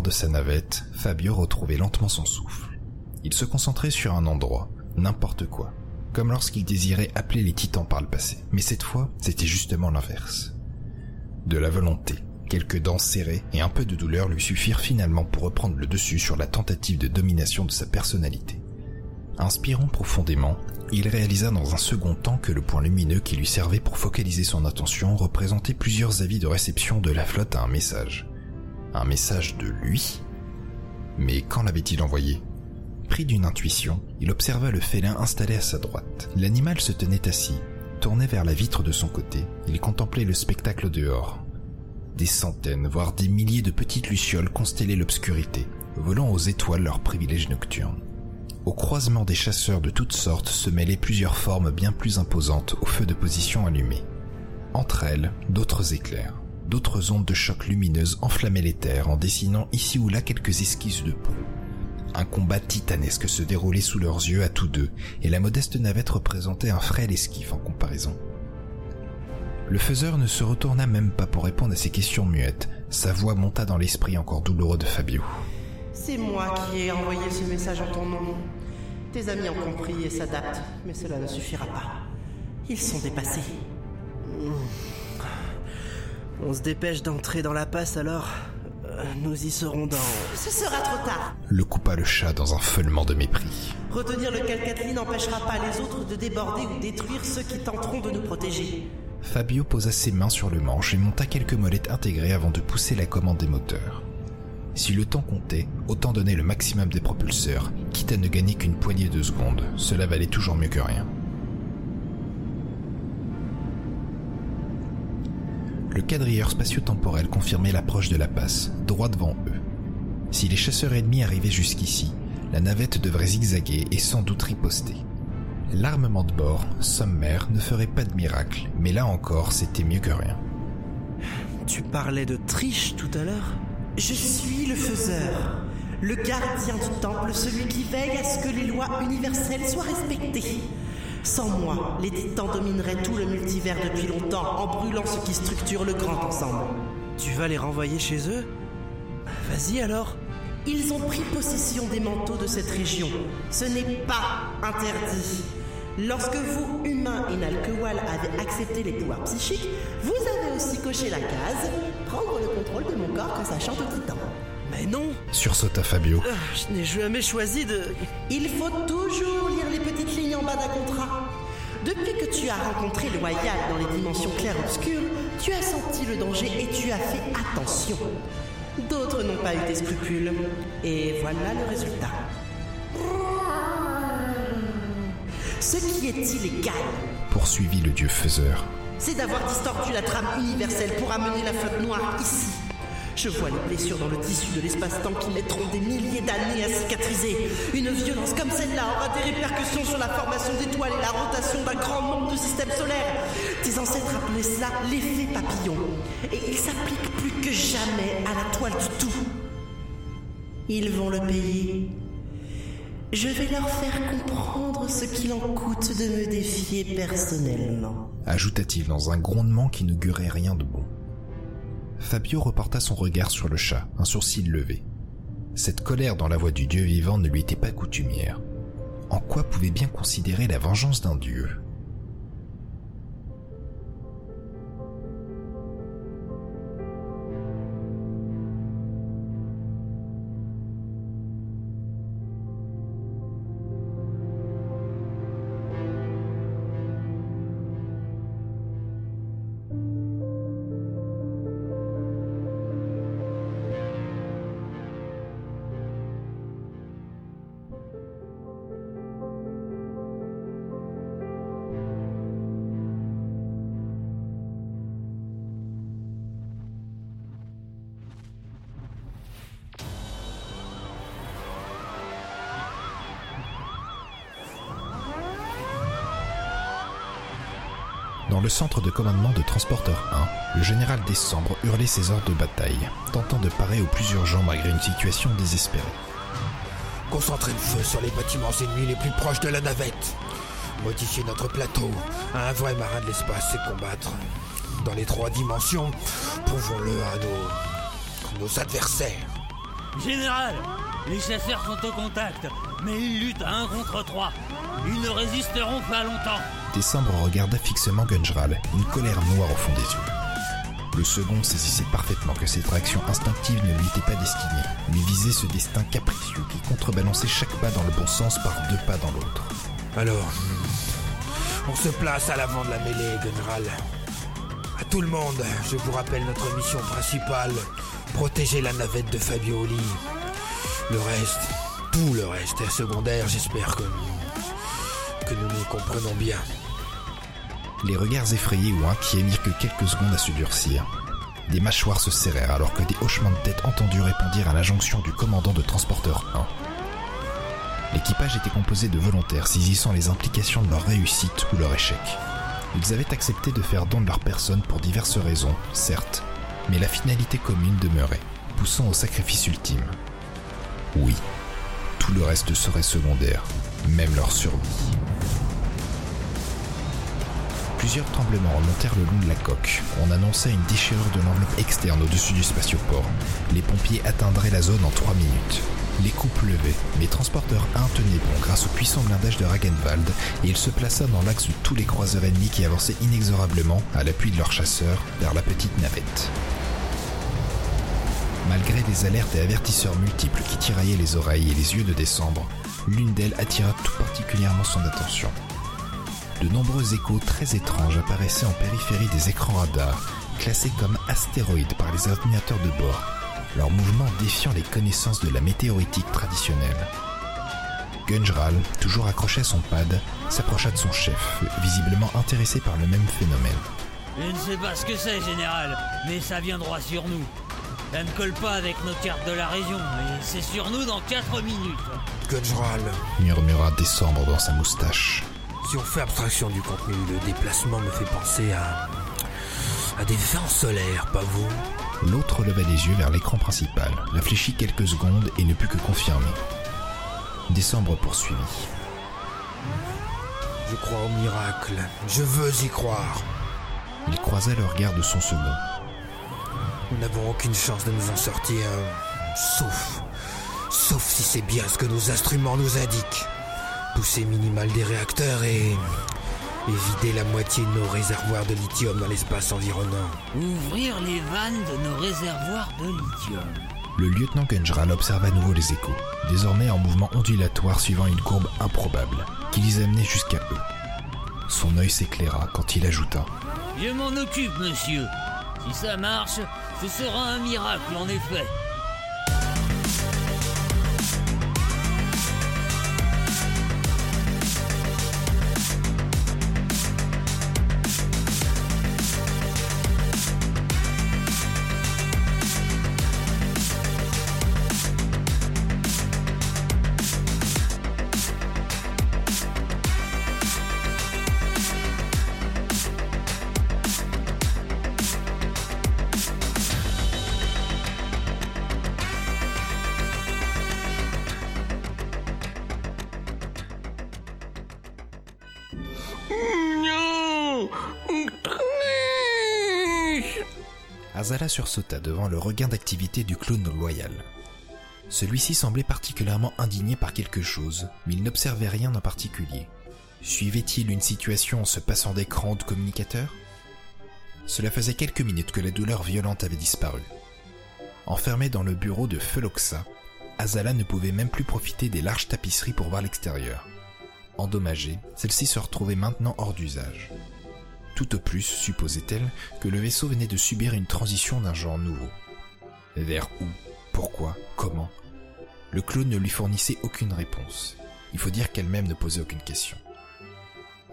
De sa navette, Fabio retrouvait lentement son souffle. Il se concentrait sur un endroit, n'importe quoi, comme lorsqu'il désirait appeler les titans par le passé. Mais cette fois, c'était justement l'inverse. De la volonté, quelques dents serrées et un peu de douleur lui suffirent finalement pour reprendre le dessus sur la tentative de domination de sa personnalité. Inspirant profondément, il réalisa dans un second temps que le point lumineux qui lui servait pour focaliser son attention représentait plusieurs avis de réception de la flotte à un message. Un message de lui Mais quand l'avait-il envoyé? Pris d'une intuition, il observa le félin installé à sa droite. L'animal se tenait assis, tourné vers la vitre de son côté. Il contemplait le spectacle dehors. Des centaines, voire des milliers de petites lucioles constellaient l'obscurité, volant aux étoiles leurs privilèges nocturnes. Au croisement des chasseurs de toutes sortes se mêlaient plusieurs formes bien plus imposantes au feu de position allumé. Entre elles, d'autres éclairs, d'autres ondes de choc lumineuses enflammaient les terres en dessinant ici ou là quelques esquisses de proue. Un combat titanesque se déroulait sous leurs yeux à tous deux, et la modeste navette représentait un frêle esquif en comparaison. Le faiseur ne se retourna même pas pour répondre à ces questions muettes. Sa voix monta dans l'esprit encore douloureux de Fabio. C'est moi qui ai envoyé ce message en ton nom. Tes amis ont compris et s'adaptent, mais cela ne suffira pas. Ils sont dépassés. On se dépêche d'entrer dans la passe alors Euh, Nous y serons dans... Ce sera trop tard. Le coupa le chat dans un feulement de mépris. Retenir le Calcatli n'empêchera pas les autres de déborder ou détruire ceux qui tenteront de nous protéger. Fabio posa ses mains sur le manche et monta quelques molettes intégrées avant de pousser la commande des moteurs. Si le temps comptait, autant donner le maximum des propulseurs, quitte à ne gagner qu'une poignée de secondes. Cela valait toujours mieux que rien. Le quadrilleur spatio-temporel confirmait l'approche de la passe, droit devant eux. Si les chasseurs ennemis arrivaient jusqu'ici, la navette devrait zigzaguer et sans doute riposter. L'armement de bord, sommaire, ne ferait pas de miracle, mais là encore, c'était mieux que rien. Tu parlais de triche tout à l'heure Je suis le faiseur, le gardien du temple, celui qui veille à ce que les lois universelles soient respectées. Sans moi, les titans domineraient tout le multivers depuis longtemps en brûlant ce qui structure le grand ensemble. Tu vas les renvoyer chez eux? Vas-y alors Ils ont pris possession des manteaux de cette région. Ce n'est pas interdit. Lorsque vous, humains et Nalkewal, avez accepté les pouvoirs psychiques, vous avez aussi coché la case prendre le contrôle de mon corps quand ça chante au titan. Mais non Sursauta Fabio. Euh, Je n'ai jamais choisi de... Il faut toujours lire les petites d'un contrat. Depuis que tu as rencontré le Wayal dans les dimensions claires-obscures, tu as senti le danger et tu as fait attention. D'autres n'ont pas eu tes scrupules. Et voilà le résultat. Ce qui est illégal, Poursuivit le dieu faiseur. c'est d'avoir distordu la trame universelle pour amener la flotte noire ici. Je vois les blessures dans le tissu de l'espace-temps qui mettront des milliers d'années à cicatriser. Une violence comme celle-là aura des répercussions sur la formation d'étoiles et la rotation d'un grand nombre de systèmes solaires. Tes ancêtres appelaient cela l'effet papillon. Et il s'applique plus que jamais à la toile du tout. Ils vont le payer. Je vais leur faire comprendre ce qu'il en coûte de me défier personnellement. ajouta-t-il dans un grondement qui n'augurait rien de bon. Fabio reporta son regard sur le chat, un sourcil levé. Cette colère dans la voix du dieu vivant ne lui était pas coutumière. En quoi pouvait bien considérer la vengeance d'un dieu? Le centre de commandement de Transporteur 1, le général Décembre hurlait ses ordres de bataille, tentant de parer au plus urgent malgré une situation désespérée. Concentrez le feu sur les bâtiments ennemis les plus proches de la navette. Modifier notre plateau à un vrai marin de l'espace et combattre dans les trois dimensions, prouvons-le à nos, nos adversaires. Général, les chasseurs sont au contact, mais ils luttent à un contre trois. Ils ne résisteront pas longtemps. Décembre regarda fixement Gunjral, une colère noire au fond des yeux. Le second saisissait parfaitement que cette réaction instinctive ne lui était pas destinée, lui visait ce destin capricieux qui contrebalançait chaque pas dans le bon sens par deux pas dans l'autre. Alors, on se place à l'avant de la mêlée, Gunral. À tout le monde, je vous rappelle notre mission principale protéger la navette de Fabioli. Le reste, tout le reste est secondaire, j'espère que, que nous nous comprenons bien. Les regards effrayés ou inquiets mirent que quelques secondes à se durcir. Des mâchoires se serrèrent alors que des hochements de tête entendus répondirent à l'injonction du commandant de transporteur 1. L'équipage était composé de volontaires saisissant les implications de leur réussite ou leur échec. Ils avaient accepté de faire don de leur personne pour diverses raisons, certes, mais la finalité commune demeurait, poussant au sacrifice ultime. Oui, tout le reste serait secondaire, même leur survie. Plusieurs tremblements remontèrent le long de la coque. On annonçait une déchirure de l'enveloppe externe au-dessus du spatioport. Les pompiers atteindraient la zone en trois minutes. Les coupes levaient, mais Transporteur 1 tenait bon grâce au puissant blindage de Ragenwald et il se plaça dans l'axe de tous les croiseurs ennemis qui avançaient inexorablement, à l'appui de leurs chasseurs, vers la petite navette. Malgré des alertes et avertisseurs multiples qui tiraillaient les oreilles et les yeux de décembre, l'une d'elles attira tout particulièrement son attention. De nombreux échos très étranges apparaissaient en périphérie des écrans radars, classés comme astéroïdes par les ordinateurs de bord, leurs mouvements défiant les connaissances de la météoritique traditionnelle. Gunjral, toujours accroché à son pad, s'approcha de son chef, visiblement intéressé par le même phénomène. Je ne sais pas ce que c'est, général, mais ça vient droit sur nous. Ça ne colle pas avec nos cartes de la région, mais c'est sur nous dans 4 minutes. Gunjral, murmura Décembre dans sa moustache. Si on fait abstraction du contenu, le déplacement me fait penser à. à des vents solaires, pas vous? L'autre leva les yeux vers l'écran principal, réfléchit quelques secondes et ne put que confirmer. Décembre poursuivit. Je crois au miracle. Je veux y croire. Il croisa le regard de son second. Nous n'avons aucune chance de nous en sortir. Sauf. Sauf si c'est bien ce que nos instruments nous indiquent. Poussée minimale des réacteurs et. et vider la moitié de nos réservoirs de lithium dans l'espace environnant. Ouvrir les vannes de nos réservoirs de lithium. Le lieutenant Gunjral observa à nouveau les échos, désormais en mouvement ondulatoire suivant une courbe improbable, qui les amenait jusqu'à eux. Son œil s'éclaira quand il ajouta Je m'en occupe, monsieur. Si ça marche, ce sera un miracle, en effet. Sursauta devant le regain d'activité du clown loyal. Celui-ci semblait particulièrement indigné par quelque chose, mais il n'observait rien en particulier. Suivait-il une situation en se passant d'écran de communicateur? Cela faisait quelques minutes que la douleur violente avait disparu. Enfermé dans le bureau de Feloxa, Azala ne pouvait même plus profiter des larges tapisseries pour voir l'extérieur. Endommagée, celle-ci se retrouvait maintenant hors d'usage. Tout au plus, supposait-elle, que le vaisseau venait de subir une transition d'un genre nouveau. Vers où? Pourquoi? Comment? Le clone ne lui fournissait aucune réponse. Il faut dire qu'elle-même ne posait aucune question.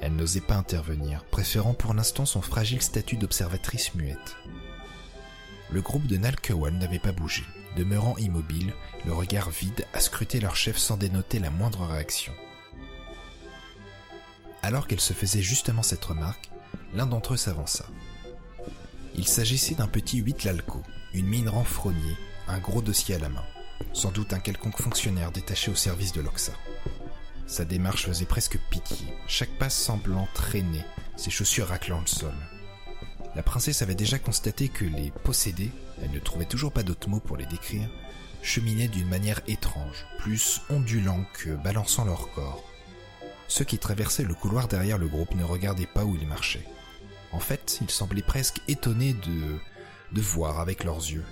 Elle n'osait pas intervenir, préférant pour l'instant son fragile statut d'observatrice muette. Le groupe de Nalkewal n'avait pas bougé, demeurant immobile, le regard vide à scruter leur chef sans dénoter la moindre réaction. Alors qu'elle se faisait justement cette remarque, l'un d'entre eux s'avança. Il s'agissait d'un petit huit lalco, une mine renfrognée, un gros dossier à la main, sans doute un quelconque fonctionnaire détaché au service de l'Oxa. Sa démarche faisait presque pitié, chaque pas semblant traîner, ses chaussures raclant le sol. La princesse avait déjà constaté que les possédés, elle ne trouvait toujours pas d'autres mots pour les décrire, cheminaient d'une manière étrange, plus ondulant que balançant leur corps. Ceux qui traversaient le couloir derrière le groupe ne regardaient pas où ils marchaient. En fait, ils semblaient presque étonnés de, de voir avec leurs yeux.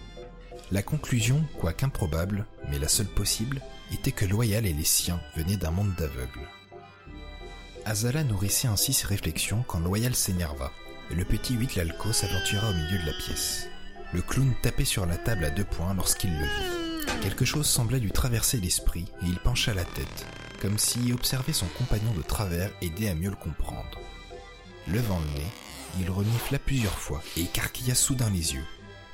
La conclusion, quoique improbable, mais la seule possible, était que Loyal et les siens venaient d'un monde d'aveugles. Azala nourrissait ainsi ses réflexions quand Loyal s'énerva, et le petit Huitlalco s'aventura au milieu de la pièce. Le clown tapait sur la table à deux points lorsqu'il le vit. Quelque chose semblait lui traverser l'esprit, et il pencha la tête, comme si observer son compagnon de travers aidait à mieux le comprendre. Levant le nez, il renifla plusieurs fois et écarquilla soudain les yeux,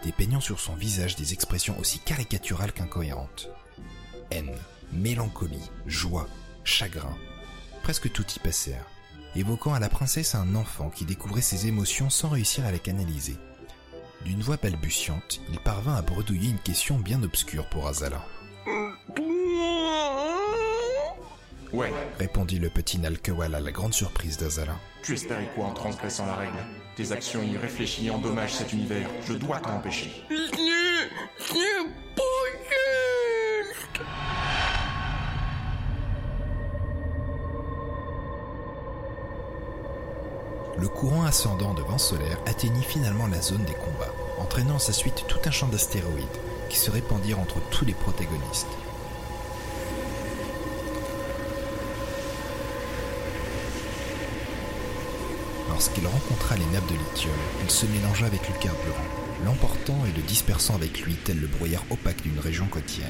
dépeignant sur son visage des expressions aussi caricaturales qu'incohérentes. Haine, mélancolie, joie, chagrin, presque tout y passèrent, évoquant à la princesse un enfant qui découvrait ses émotions sans réussir à les canaliser. D'une voix balbutiante, il parvint à bredouiller une question bien obscure pour Azala. Ouais, Répondit le petit Nalkewal à la grande surprise d'Azala. tu espérais quoi en transgressant la règle Tes actions irréfléchies endommagent cet univers. Je dois t'en empêcher. Le courant ascendant de vent solaire atteignit finalement la zone des combats, entraînant à sa suite tout un champ d'astéroïdes qui se répandirent entre tous les protagonistes. Lorsqu'il rencontra les nappes de lithium, il se mélangea avec le carburant, l'emportant et le dispersant avec lui tel le brouillard opaque d'une région côtière.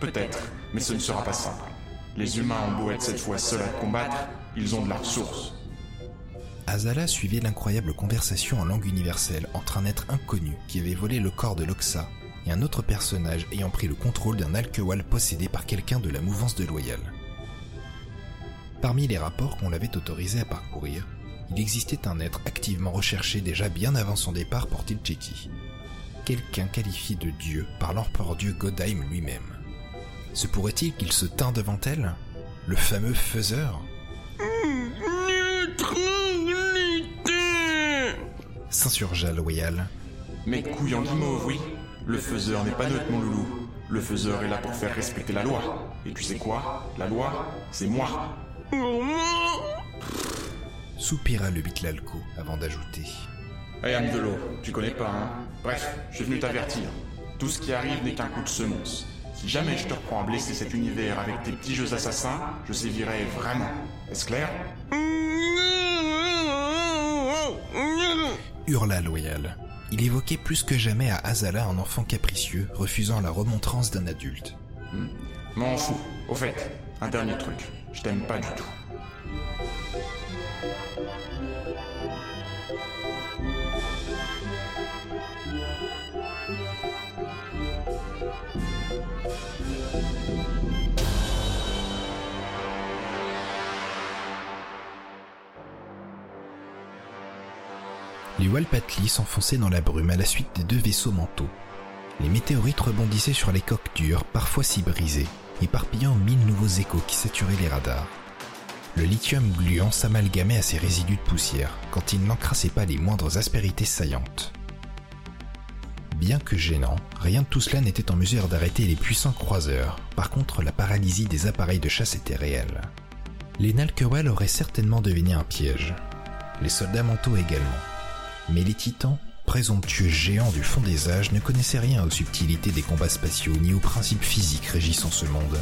Peut-être, mais ce ne sera pas simple. Les humains ont beau être cette fois seuls à combattre, ils ont de la ressource. Azala suivait l'incroyable conversation en langue universelle entre un être inconnu qui avait volé le corps de Loxa et un autre personnage ayant pris le contrôle d'un Alkewal possédé par quelqu'un de la mouvance de Loyal. Parmi les rapports qu'on l'avait autorisé à parcourir, il existait un être activement recherché déjà bien avant son départ pour Tilcheti. Quelqu'un qualifié de dieu par l'empereur dieu Godheim lui-même. Se pourrait-il qu'il se tint devant elle Le fameux faiseur? S'insurgea Loyal. Mais couille en guimauve, oui. Le faiseur n'est pas neutre, mon loulou. Le faiseur est là pour faire respecter la loi. Et tu sais quoi? La loi, c'est moi. Soupira le Bitlalco avant d'ajouter. Hey, de l'eau, tu connais pas, hein? Bref, je suis venu t'avertir. Tout ce qui arrive n'est qu'un coup de semonce. Si jamais je te reprends à blesser cet univers avec tes petits jeux assassins, je sévirai vraiment. Est-ce clair? Hurla Loyal. Il évoquait plus que jamais à Azala un enfant capricieux, refusant la remontrance d'un adulte. Hmm. M'en fous. Au fait, un dernier truc. Je t'aime pas du tout. Walpatli s'enfonçaient dans la brume à la suite des deux vaisseaux manteaux. Les météorites rebondissaient sur les coques dures, parfois si brisées, éparpillant mille nouveaux échos qui saturaient les radars. Le lithium gluant s'amalgamait à ces résidus de poussière quand il n'encrassait pas les moindres aspérités saillantes. Bien que gênant, rien de tout cela n'était en mesure d'arrêter les puissants croiseurs. Par contre, la paralysie des appareils de chasse était réelle. Les Nalkewal auraient certainement deviné un piège. Les soldats manteaux également. Mais les titans, présomptueux géants du fond des âges, ne connaissaient rien aux subtilités des combats spatiaux ni aux principes physiques régissant ce monde.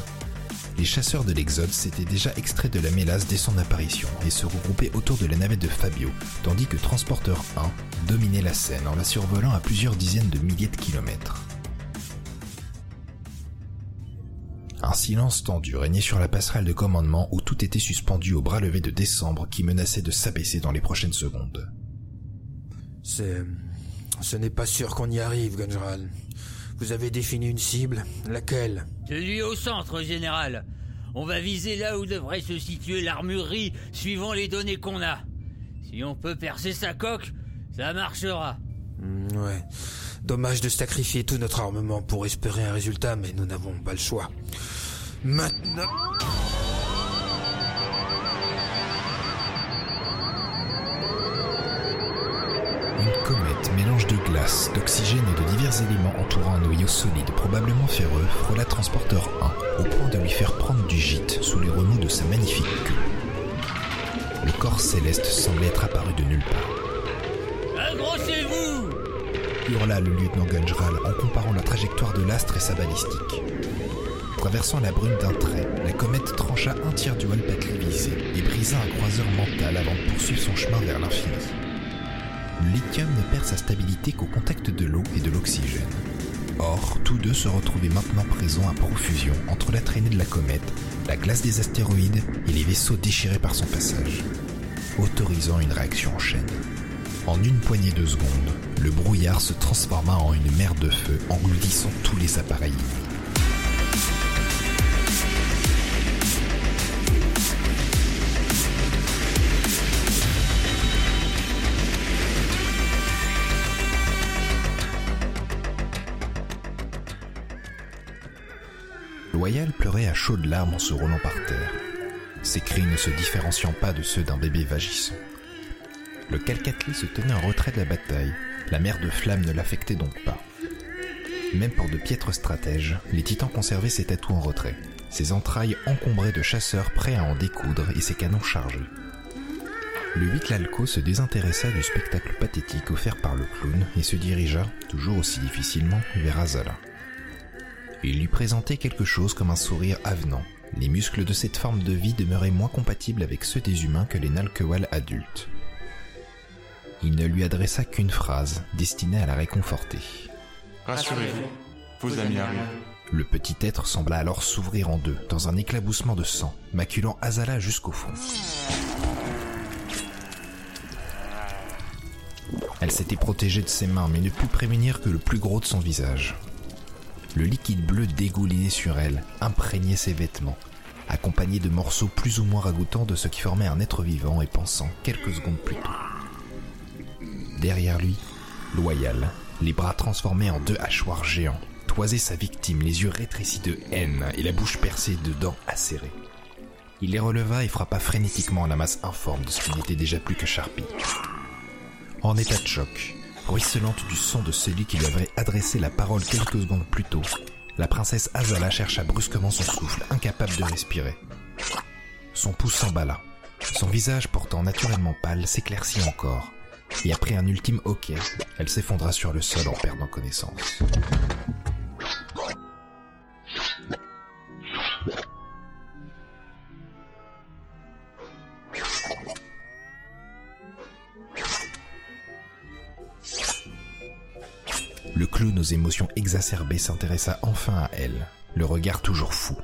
Les chasseurs de l'Exode s'étaient déjà extraits de la mélasse dès son apparition et se regroupaient autour de la navette de Fabio, tandis que Transporteur 1 dominait la scène en la survolant à plusieurs dizaines de milliers de kilomètres. Un silence tendu régnait sur la passerelle de commandement où tout était suspendu au bras levé de décembre qui menaçait de s'abaisser dans les prochaines secondes. C'est... Ce n'est pas sûr qu'on y arrive, Gunjral. Vous avez défini une cible Laquelle? Celui au centre, général. On va viser là où devrait se situer l'armurerie, suivant les données qu'on a. Si on peut percer sa coque, ça marchera. Hmm, Ouais. Dommage de sacrifier tout notre armement pour espérer un résultat, mais nous n'avons pas le choix. Maintenant... mélange de glace, d'oxygène et de divers éléments entourant un noyau solide, probablement ferreux, frôla Transporteur 1, au point de lui faire prendre du gîte sous les remous de sa magnifique queue. Le corps céleste semblait être apparu de nulle part. Accrochez-vous hurla le lieutenant Gunjral en comparant la trajectoire de l'astre et sa balistique. Traversant la brume d'un trait, la comète trancha un tiers du Walpatli visé et brisa un croiseur mental avant de poursuivre son chemin vers l'infini. Le lithium ne perd sa stabilité qu'au contact de l'eau et de l'oxygène. Or, tous deux se retrouvaient maintenant présents à profusion entre la traînée de la comète, la glace des astéroïdes et les vaisseaux déchirés par son passage, autorisant une réaction en chaîne. En une poignée de secondes, le brouillard se transforma en une mer de feu engloutissant tous les appareils. Chaudes larmes en se roulant par terre, ses cris ne se différenciant pas de ceux d'un bébé vagissant. Le Calcatli se tenait en retrait de la bataille, la mer de flammes ne l'affectait donc pas. Même pour de piètres stratèges, les titans conservaient ses atouts en retrait, ses entrailles encombrées de chasseurs prêts à en découdre et ses canons chargés. Le Huitlalco se désintéressa du spectacle pathétique offert par le clown et se dirigea, toujours aussi difficilement, vers Azala. Il lui présentait quelque chose comme un sourire avenant. Les muscles de cette forme de vie demeuraient moins compatibles avec ceux des humains que les Nalkewal adultes. Il ne lui adressa qu'une phrase destinée à la réconforter. Rassurez-vous, vos amis arrivent. Le petit être sembla alors s'ouvrir en deux, dans un éclaboussement de sang, maculant Azala jusqu'au fond. Elle s'était protégée de ses mains, mais ne put prémunir que le plus gros de son visage. Le liquide bleu dégoulinait sur elle, imprégnait ses vêtements, accompagné de morceaux plus ou moins ragoûtants de ce qui formait un être vivant et pensant quelques secondes plus tôt. Derrière lui, loyal, les bras transformés en deux hachoirs géants, toisait sa victime, les yeux rétrécis de haine et la bouche percée de dents acérées. Il les releva et frappa frénétiquement la masse informe de ce qui n'était déjà plus que charpie. En état de choc, ruisselante du son de celui qui lui avait adressé la parole quelques secondes plus tôt, la princesse Azala chercha brusquement son souffle, incapable de respirer. Son pouce s'emballa. Son visage, pourtant naturellement pâle, s'éclaircit encore. Et après un ultime hoquet, elle s'effondra sur le sol en perdant connaissance. Le clown aux émotions exacerbées s'intéressa enfin à elle, le regard toujours fou.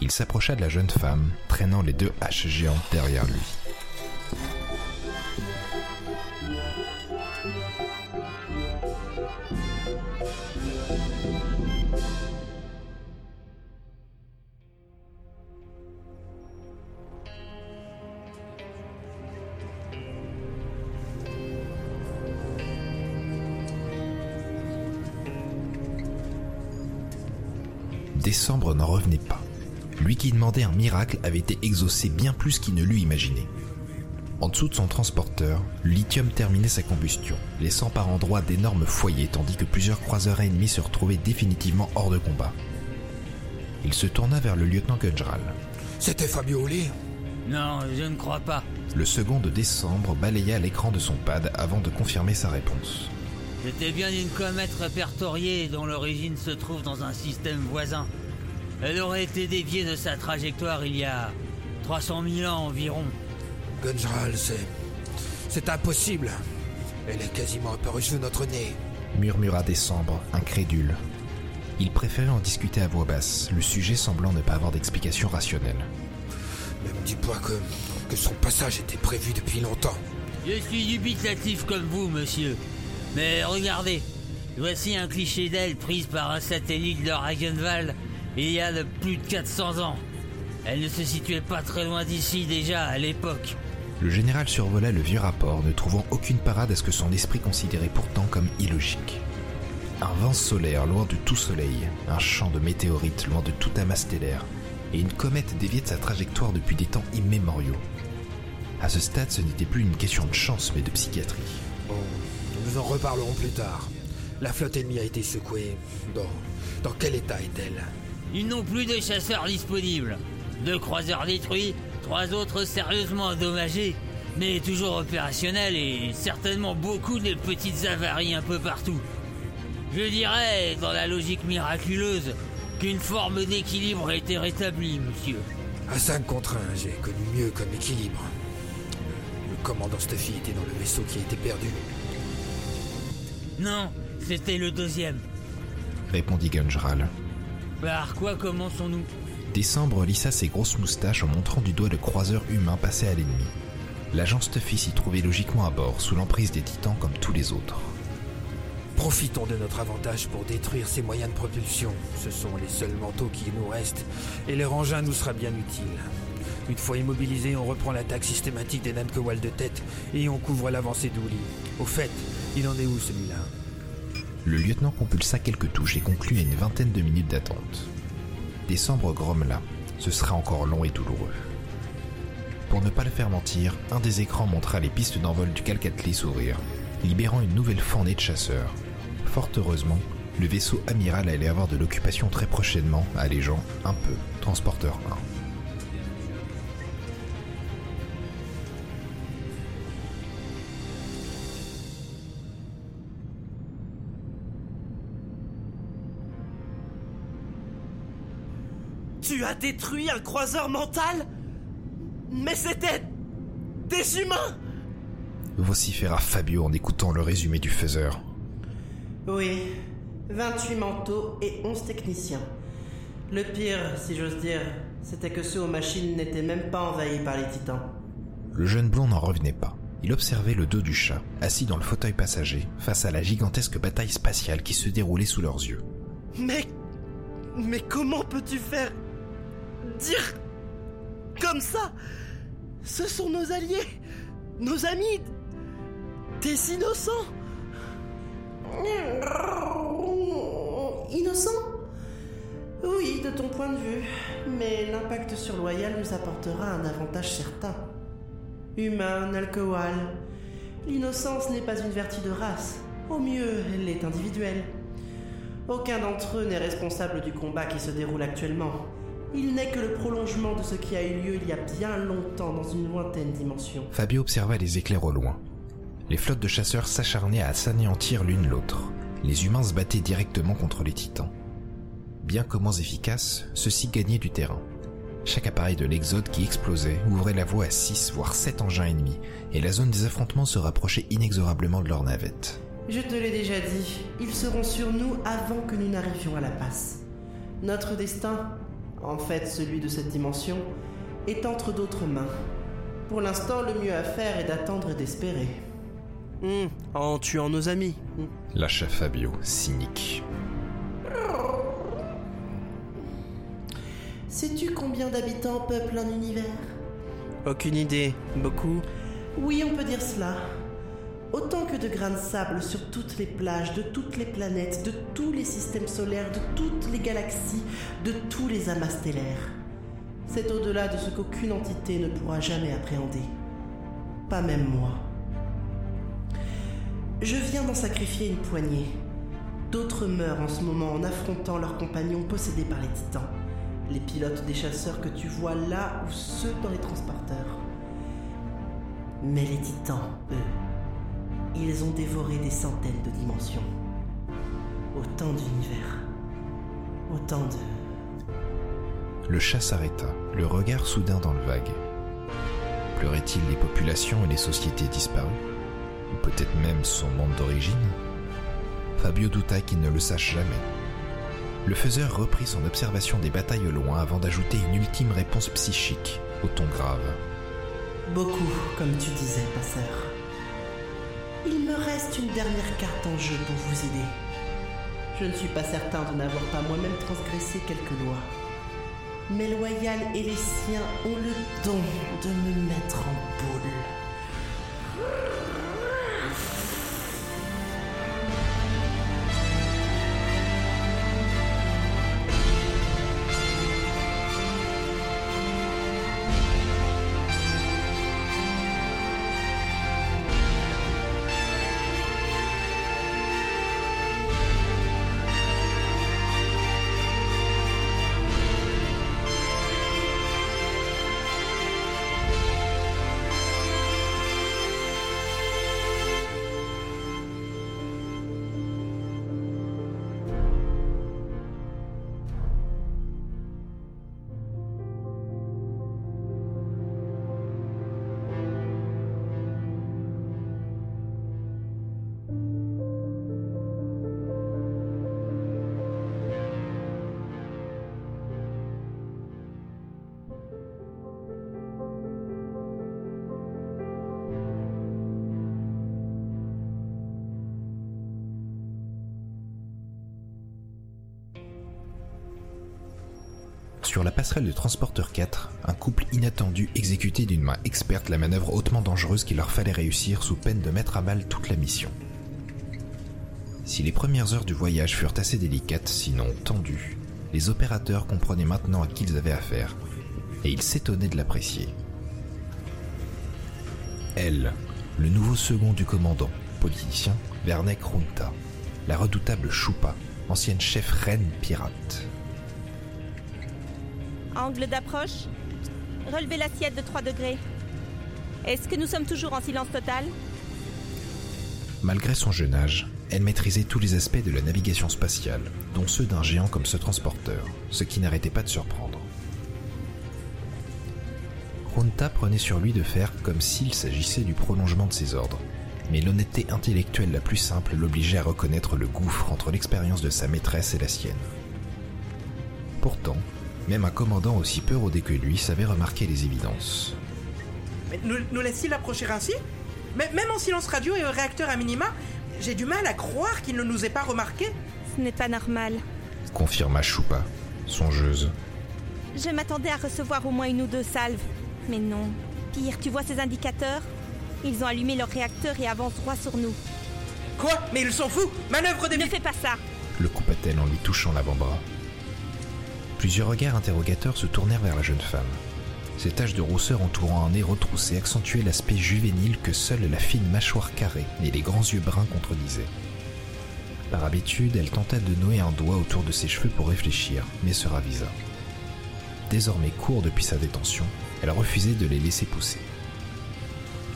Il s'approcha de la jeune femme, traînant les deux haches géantes derrière lui. Décembre n'en revenait pas. Lui qui demandait un miracle avait été exaucé bien plus qu'il ne l'eût imaginé. En dessous de son transporteur, le lithium terminait sa combustion, laissant par endroits d'énormes foyers tandis que plusieurs croiseurs ennemis se retrouvaient définitivement hors de combat. Il se tourna vers le lieutenant Gunjral. C'était Fabio Oli Non, je ne crois pas. Le second de décembre balaya l'écran de son pad avant de confirmer sa réponse. C'était bien une comète répertoriée dont l'origine se trouve dans un système voisin. Elle aurait été déviée de sa trajectoire il y a 300 000 ans environ. Gunjral, c'est. C'est impossible. Elle est quasiment apparue sous notre nez. Murmura Décembre, incrédule. Il préférait en discuter à voix basse, le sujet semblant ne pas avoir d'explication rationnelle. Ne me dis pas que. que son passage était prévu depuis longtemps. Je suis dubitatif comme vous, monsieur. Mais regardez, voici un cliché d'elle prise par un satellite de Ragenwald il y a de plus de 400 ans. Elle ne se situait pas très loin d'ici déjà à l'époque. Le général survola le vieux rapport, ne trouvant aucune parade à ce que son esprit considérait pourtant comme illogique. Un vent solaire loin de tout soleil, un champ de météorites loin de tout amas stellaire, et une comète déviée de sa trajectoire depuis des temps immémoriaux. À ce stade, ce n'était plus une question de chance, mais de psychiatrie. Nous en reparlerons plus tard. La flotte ennemie a été secouée. Dans, dans quel état est-elle? Ils n'ont plus de chasseurs disponibles. Deux croiseurs détruits, trois autres sérieusement endommagés, mais toujours opérationnels et certainement beaucoup de petites avaries un peu partout. Je dirais, dans la logique miraculeuse, qu'une forme d'équilibre a été rétablie, monsieur. À 5 contre 1, j'ai connu mieux comme équilibre. Le commandant Stuffy était dans le vaisseau qui a été perdu. Non, c'était le deuxième. Répondit Gunjral. Par quoi commençons-nous? Décembre lissa ses grosses moustaches en montrant du doigt le croiseur humain passé à l'ennemi. L'agent Stuffy s'y trouvait logiquement à bord, sous l'emprise des titans comme tous les autres. Profitons de notre avantage pour détruire ces moyens de propulsion. Ce sont les seuls manteaux qui nous restent, et leur engin nous sera bien utile. Une fois immobilisés, on reprend l'attaque systématique des Nankowal de tête et on couvre l'avancée d'Ouli. Au fait, il en est où celui-là? Le lieutenant compulsa quelques touches et conclut à une vingtaine de minutes d'attente. Décembre grommela. Ce sera encore long et douloureux. Pour ne pas le faire mentir, un des écrans montra les pistes d'envol du Calcatli s'ouvrir, libérant une nouvelle fournée de chasseurs. Fort heureusement, le vaisseau amiral allait avoir de l'occupation très prochainement, allégeant un peu Transporteur 1. As détruit un croiseur mental Mais c'était des humains vociféra Fabio en écoutant le résumé du faiseur. Oui, 28 manteaux et 11 techniciens. Le pire, si j'ose dire, c'était que ceux aux machines n'étaient même pas envahis par les titans. Le jeune blond n'en revenait pas. Il observait le dos du chat, assis dans le fauteuil passager, face à la gigantesque bataille spatiale qui se déroulait sous leurs yeux. Mais. Mais comment peux-tu faire. Dire. comme ça Ce sont nos alliés Nos amis Des innocents Innocents? Oui, de ton point de vue. Mais l'impact sur Loyal nous apportera un avantage certain. Humain, alcool. L'innocence n'est pas une vertu de race. Au mieux, elle est individuelle. Aucun d'entre eux n'est responsable du combat qui se déroule actuellement. Il n'est que le prolongement de ce qui a eu lieu il y a bien longtemps dans une lointaine dimension. Fabio observa les éclairs au loin. Les flottes de chasseurs s'acharnaient à s'anéantir l'une l'autre. Les humains se battaient directement contre les titans. Bien que moins efficaces, ceux-ci gagnaient du terrain. Chaque appareil de l'Exode qui explosait ouvrait la voie à 6 voire 7 engins ennemis, et la zone des affrontements se rapprochait inexorablement de leur navette. Je te l'ai déjà dit, ils seront sur nous avant que nous n'arrivions à la passe. Notre destin, en fait celui de cette dimension, est entre d'autres mains. Pour l'instant, le mieux à faire est d'attendre et d'espérer. Hum, en tuant nos amis. hum. Lâcha Fabio, cynique. Sais-tu combien d'habitants peuplent un univers? Aucune idée. Beaucoup? Oui, on peut dire cela. Autant que de grains de sable sur toutes les plages, de toutes les planètes, de tous les systèmes solaires, de toutes les galaxies, de tous les amas stellaires. C'est au-delà de ce qu'aucune entité ne pourra jamais appréhender. Pas même moi. Je viens d'en sacrifier une poignée. D'autres meurent en ce moment en affrontant leurs compagnons possédés par les titans. Les pilotes des chasseurs que tu vois là ou ceux dans les transporteurs. Mais les titans, eux, ils ont dévoré des centaines de dimensions. Autant d'univers. Autant de... Le chat s'arrêta, le regard soudain dans le vague. Pleurait-il les populations et les sociétés disparues? Ou peut-être même son monde d'origine? Fabio douta qu'il ne le sache jamais. Le faiseur reprit son observation des batailles au loin avant d'ajouter une ultime réponse psychique, au ton grave. Beaucoup, comme tu disais, passeur. Il me reste une dernière carte en jeu pour vous aider. Je ne suis pas certain de n'avoir pas moi-même transgressé quelques lois. Mais Loyal et les siens ont le don de me mettre en boule. Sur la passerelle de Transporteur 4, un couple inattendu exécutait d'une main experte la manœuvre hautement dangereuse qu'il leur fallait réussir sous peine de mettre à mal toute la mission. Si les premières heures du voyage furent assez délicates, sinon tendues, les opérateurs comprenaient maintenant à qui ils avaient affaire, et ils s'étonnaient de l'apprécier. Elle, le nouveau second du commandant, politicien, Vernek Runta, la redoutable Choupa, ancienne chef reine pirate. Angle d'approche. Relevez l'assiette de 3 degrés. Est-ce que nous sommes toujours en silence total? Malgré son jeune âge, elle maîtrisait tous les aspects de la navigation spatiale, dont ceux d'un géant comme ce transporteur, ce qui n'arrêtait pas de surprendre. Runta prenait sur lui de faire comme s'il s'agissait du prolongement de ses ordres, mais l'honnêteté intellectuelle la plus simple l'obligeait à reconnaître le gouffre entre l'expérience de sa maîtresse et la sienne. Pourtant, même un commandant aussi peu rodé que lui savait remarquer les évidences. Mais nous, nous laisse-t-il approcher ainsi Mais Même en silence radio et au réacteur à minima, j'ai du mal à croire qu'il ne nous ait pas remarqué. Ce n'est pas normal. Confirma Choupa, songeuse. Je m'attendais à recevoir au moins une ou deux salves. Mais non. Pire, tu vois ces indicateurs? Ils ont allumé leur réacteur et avancent droit sur nous. Quoi? Mais ils s'en foutent Manœuvre des... Ne fais pas ça Le coupa-t-elle en lui touchant l'avant-bras. Plusieurs regards interrogateurs se tournèrent vers la jeune femme. Ses taches de rousseur entourant un nez retroussé accentuaient l'aspect juvénile que seule la fine mâchoire carrée et les grands yeux bruns contredisaient. Par habitude, elle tenta de nouer un doigt autour de ses cheveux pour réfléchir, mais se ravisa. Désormais court depuis sa détention, elle refusait de les laisser pousser.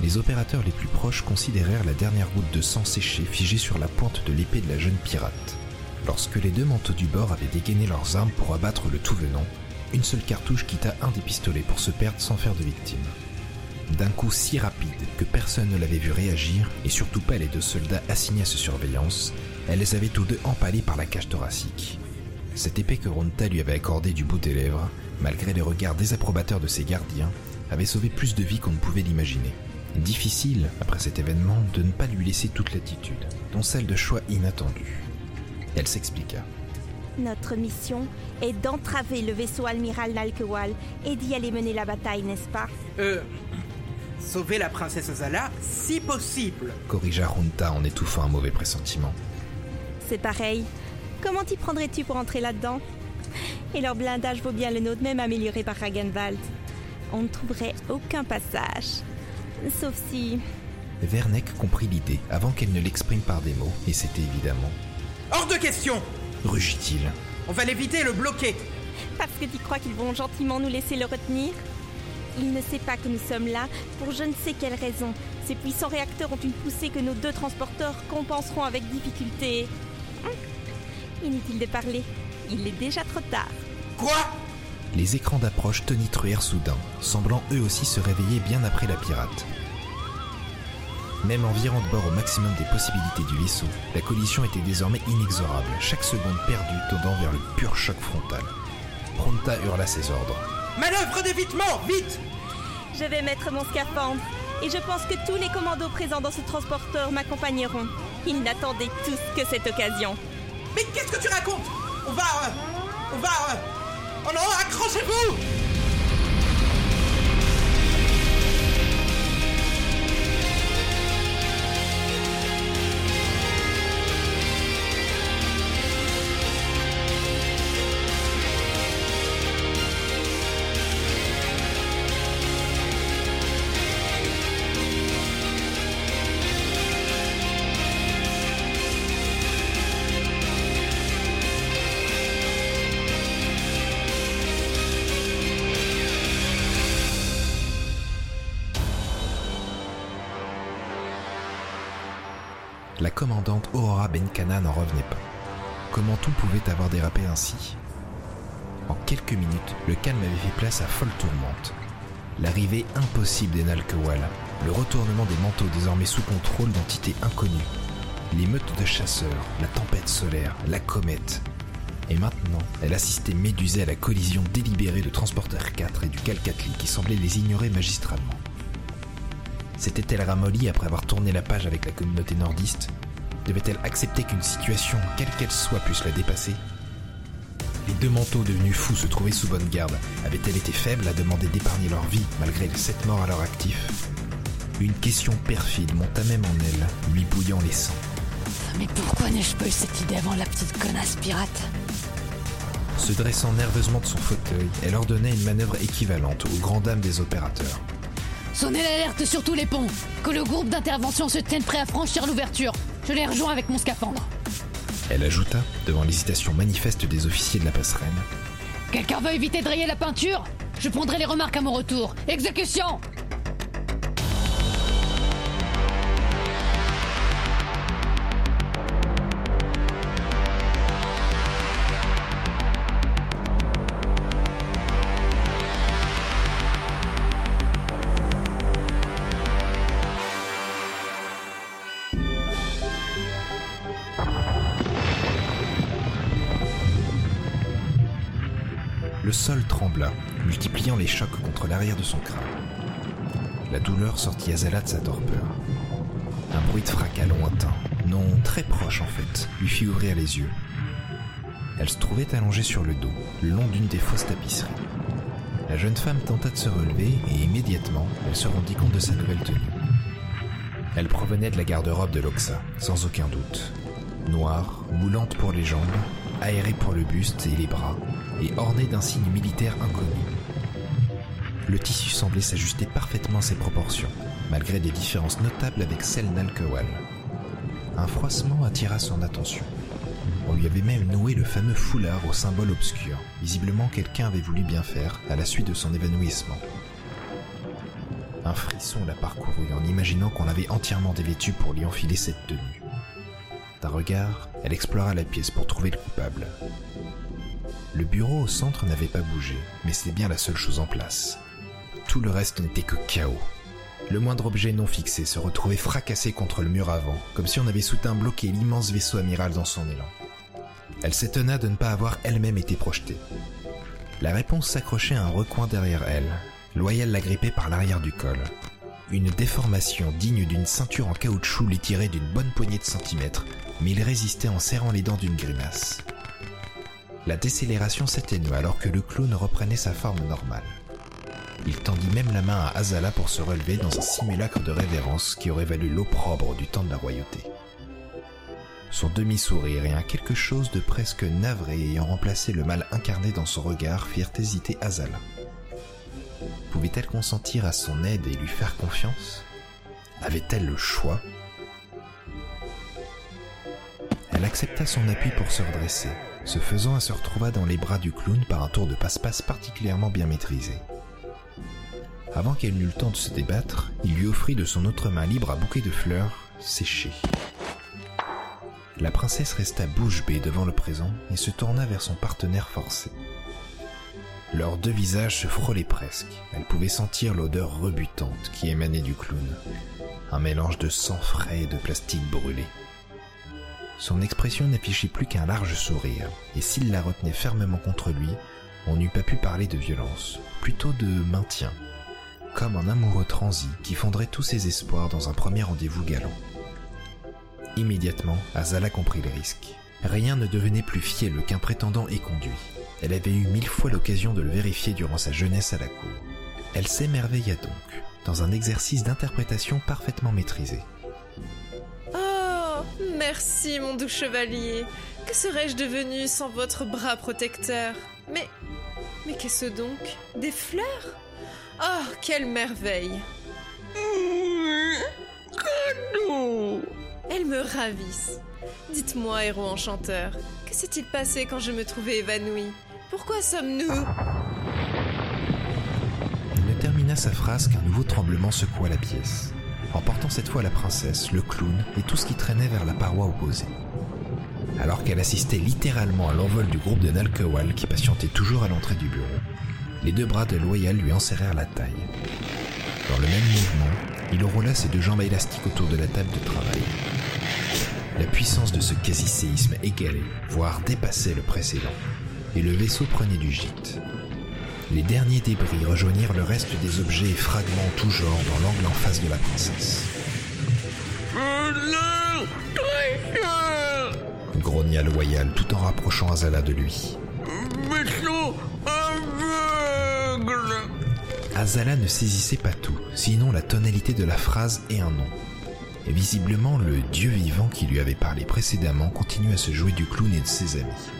Les opérateurs les plus proches considérèrent la dernière goutte de sang séché figée sur la pointe de l'épée de la jeune pirate. Lorsque les deux manteaux du bord avaient dégainé leurs armes pour abattre le tout venant, une seule cartouche quitta un des pistolets pour se perdre sans faire de victime. D'un coup si rapide que personne ne l'avait vu réagir, et surtout pas les deux soldats assignés à ce surveillance, elle les avait tous deux empalés par la cage thoracique. Cette épée que Ronta lui avait accordée du bout des lèvres, malgré les regards désapprobateurs de ses gardiens, avait sauvé plus de vies qu'on ne pouvait l'imaginer. Difficile, après cet événement, de ne pas lui laisser toute l'attitude, dont celle de choix inattendu. Elle s'expliqua. Notre mission est d'entraver le vaisseau amiral Nalkewal et d'y aller mener la bataille, n'est-ce pas? Euh... Sauver la princesse Zala, si possible. Corrigea Runta en étouffant un mauvais pressentiment. C'est pareil. Comment t'y prendrais-tu pour entrer là-dedans? Et leur blindage vaut bien le nôtre, même amélioré par Ragenwald. On ne trouverait aucun passage. Sauf si... Vernek comprit l'idée avant qu'elle ne l'exprime par des mots, et c'était évidemment. Hors de question Rugit-il. On va l'éviter et le bloquer. Parce que tu crois qu'ils vont gentiment nous laisser le retenir? Il ne sait pas que nous sommes là pour je ne sais quelle raison. Ces puissants réacteurs ont une poussée que nos deux transporteurs compenseront avec difficulté. Hum Inutile de parler. Il est déjà trop tard. Quoi? Les écrans d'approche tonitruèrent soudain, semblant eux aussi se réveiller bien après la pirate. Même en virant de bord au maximum des possibilités du vaisseau, la collision était désormais inexorable, chaque seconde perdue tendant vers le pur choc frontal. Pronta hurla ses ordres. Manœuvre d'évitement, vite Je vais mettre mon scaphandre. Et je pense que tous les commandos présents dans ce transporteur m'accompagneront. Ils n'attendaient tous que cette occasion. Mais qu'est-ce que tu racontes? On va... euh, on va... euh, oh non, accrochez-vous commandante Aurora Benkana n'en revenait pas. Comment tout pouvait avoir dérapé ainsi? En quelques minutes, le calme avait fait place à folle tourmente. L'arrivée impossible des Nalkewal, le retournement des manteaux désormais sous contrôle d'entités inconnues, les meutes de chasseurs, la tempête solaire, la comète. Et maintenant, elle assistait médusée à la collision délibérée de Transporteur 4 et du Calcatli qui semblait les ignorer magistralement. S'était-elle ramollie après avoir tourné la page avec la communauté nordiste? Devait-elle accepter qu'une situation, quelle qu'elle soit, puisse la dépasser? Les deux manteaux devenus fous se trouvaient sous bonne garde. Avait-elle été faible à demander d'épargner leur vie malgré les sept morts à leur actif? Une question perfide monta même en elle, lui bouillant les sangs. Mais pourquoi n'ai-je pas eu cette idée avant la petite connasse pirate? Se dressant nerveusement de son fauteuil, elle ordonnait une manœuvre équivalente aux grandes dames des opérateurs. Sonnez l'alerte sur tous les ponts Que le groupe d'intervention se tienne prêt à franchir l'ouverture Je les rejoins avec mon scaphandre. Elle ajouta, devant l'hésitation manifeste des officiers de la passerelle. Quelqu'un veut éviter de rayer la peinture? Je prendrai les remarques à mon retour. Exécution multipliant les chocs contre l'arrière de son crâne. La douleur sortit Azala de sa torpeur. Un bruit de fracas lointain, non très proche en fait, lui fit ouvrir les yeux. Elle se trouvait allongée sur le dos, long d'une des fausses tapisseries. La jeune femme tenta de se relever et immédiatement, elle se rendit compte de sa nouvelle tenue. Elle provenait de la garde-robe de Loxa, sans aucun doute. Noire, moulante pour les jambes, aérée pour le buste et les bras, et ornée d'un signe militaire inconnu. Le tissu semblait s'ajuster parfaitement à ses proportions, malgré des différences notables avec celle d'Alkewal. Un froissement attira son attention. On lui avait même noué le fameux foulard au symbole obscur. Visiblement, quelqu'un avait voulu bien faire à la suite de son évanouissement. Un frisson la parcourut en imaginant qu'on l'avait entièrement dévêtue pour lui enfiler cette tenue. D'un regard, elle explora la pièce pour trouver le coupable. Le bureau au centre n'avait pas bougé, mais c'était bien la seule chose en place. Tout le reste n'était que chaos. Le moindre objet non fixé se retrouvait fracassé contre le mur avant, comme si on avait soudain bloqué l'immense vaisseau amiral dans son élan. Elle s'étonna de ne pas avoir elle-même été projetée. La réponse s'accrochait à un recoin derrière elle. Loyal la grippait par l'arrière du col. Une déformation digne d'une ceinture en caoutchouc l'étirait d'une bonne poignée de centimètres, mais il résistait en serrant les dents d'une grimace. La décélération s'atténua alors que le clown reprenait sa forme normale. Il tendit même la main à Azala pour se relever dans un simulacre de révérence qui aurait valu l'opprobre du temps de la royauté. Son demi-sourire et un quelque chose de presque navré ayant remplacé le mal incarné dans son regard firent hésiter Azala. Pouvait-elle consentir à son aide et lui faire confiance? Avait-elle le choix? Elle accepta son appui pour se redresser. Ce faisant, elle se retrouva dans les bras du clown par un tour de passe-passe particulièrement bien maîtrisé. Avant qu'elle n'eût le temps de se débattre, il lui offrit de son autre main libre un bouquet de fleurs séchées. La princesse resta bouche bée devant le présent et se tourna vers son partenaire forcé. Leurs deux visages se frôlaient presque. Elle pouvait sentir l'odeur rebutante qui émanait du clown. Un mélange de sang frais et de plastique brûlé. Son expression n'affichait plus qu'un large sourire, et s'il la retenait fermement contre lui, on n'eût pas pu parler de violence, plutôt de maintien, comme un amoureux transi qui fondrait tous ses espoirs dans un premier rendez-vous galant. Immédiatement, Azala comprit le risque. Rien ne devenait plus fiel qu'un prétendant éconduit. Elle avait eu mille fois l'occasion de le vérifier durant sa jeunesse à la cour. Elle s'émerveilla donc, dans un exercice d'interprétation parfaitement maîtrisé. Merci mon doux chevalier. Que serais-je devenu sans votre bras protecteur? Mais, mais qu'est-ce donc? Des fleurs? Oh, quelle merveille! Elles me ravissent. Dites-moi, héros enchanteur, que s'est-il passé quand je me trouvais évanouie? Pourquoi sommes-nous? Il ne termina sa phrase qu'un nouveau tremblement secoua la pièce, emportant cette fois la princesse, le clown et tout ce qui traînait vers la paroi opposée. Alors qu'elle assistait littéralement à l'envol du groupe de Nalkewal qui patientait toujours à l'entrée du bureau, les deux bras de Loyal lui enserrèrent la taille. Dans le même mouvement, il roula ses deux jambes élastiques autour de la table de travail. La puissance de ce quasi-séisme égalait, voire dépassait le précédent, et le vaisseau prenait du gîte les derniers débris rejoignirent le reste des objets et fragments tout genre dans l'angle en face de la princesse. grogna Loyal tout en rapprochant Azala de lui. Azala ne saisissait pas tout, sinon la tonalité de la phrase et un nom. Visiblement, le dieu vivant qui lui avait parlé précédemment continue à se jouer du clown et de ses amis.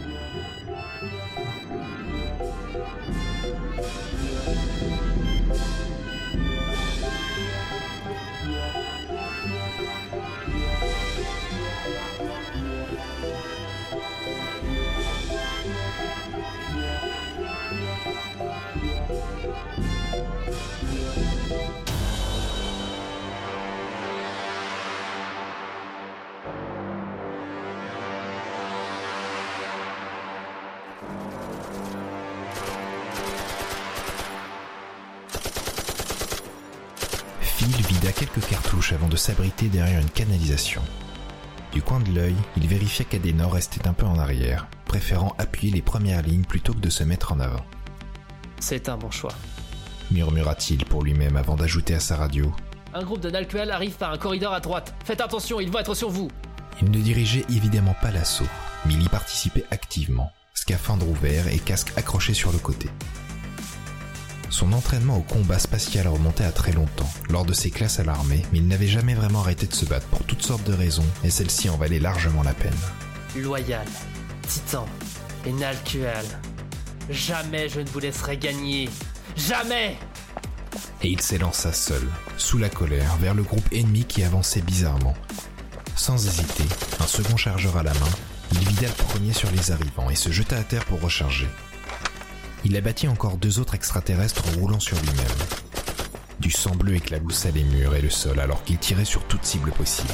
Vida quelques cartouches avant de s'abriter derrière une canalisation. Du coin de l'œil, il vérifia qu'Adenor restait un peu en arrière, préférant appuyer les premières lignes plutôt que de se mettre en avant. C'est un bon choix. Murmura-t-il pour lui-même avant d'ajouter à sa radio. Un groupe de Nalkual arrive par un corridor à droite. Faites attention, ils vont être sur vous. Il ne dirigeait évidemment pas l'assaut, mais il y participait activement, scaphandre ouvert et casque accroché sur le côté. Son entraînement au combat spatial remontait à très longtemps, lors de ses classes à l'armée, mais il n'avait jamais vraiment arrêté de se battre pour toutes sortes de raisons, et celle-ci en valait largement la peine. Loyal, Titan et. Jamais je ne vous laisserai gagner. Jamais Et il s'élança seul, sous la colère, vers le groupe ennemi qui avançait bizarrement. Sans hésiter, un second chargeur à la main, il vida le premier sur les arrivants et se jeta à terre pour recharger. Il abattit encore deux autres extraterrestres roulant sur lui-même. Du sang bleu éclaboussa les murs et le sol alors qu'il tirait sur toute cible possible.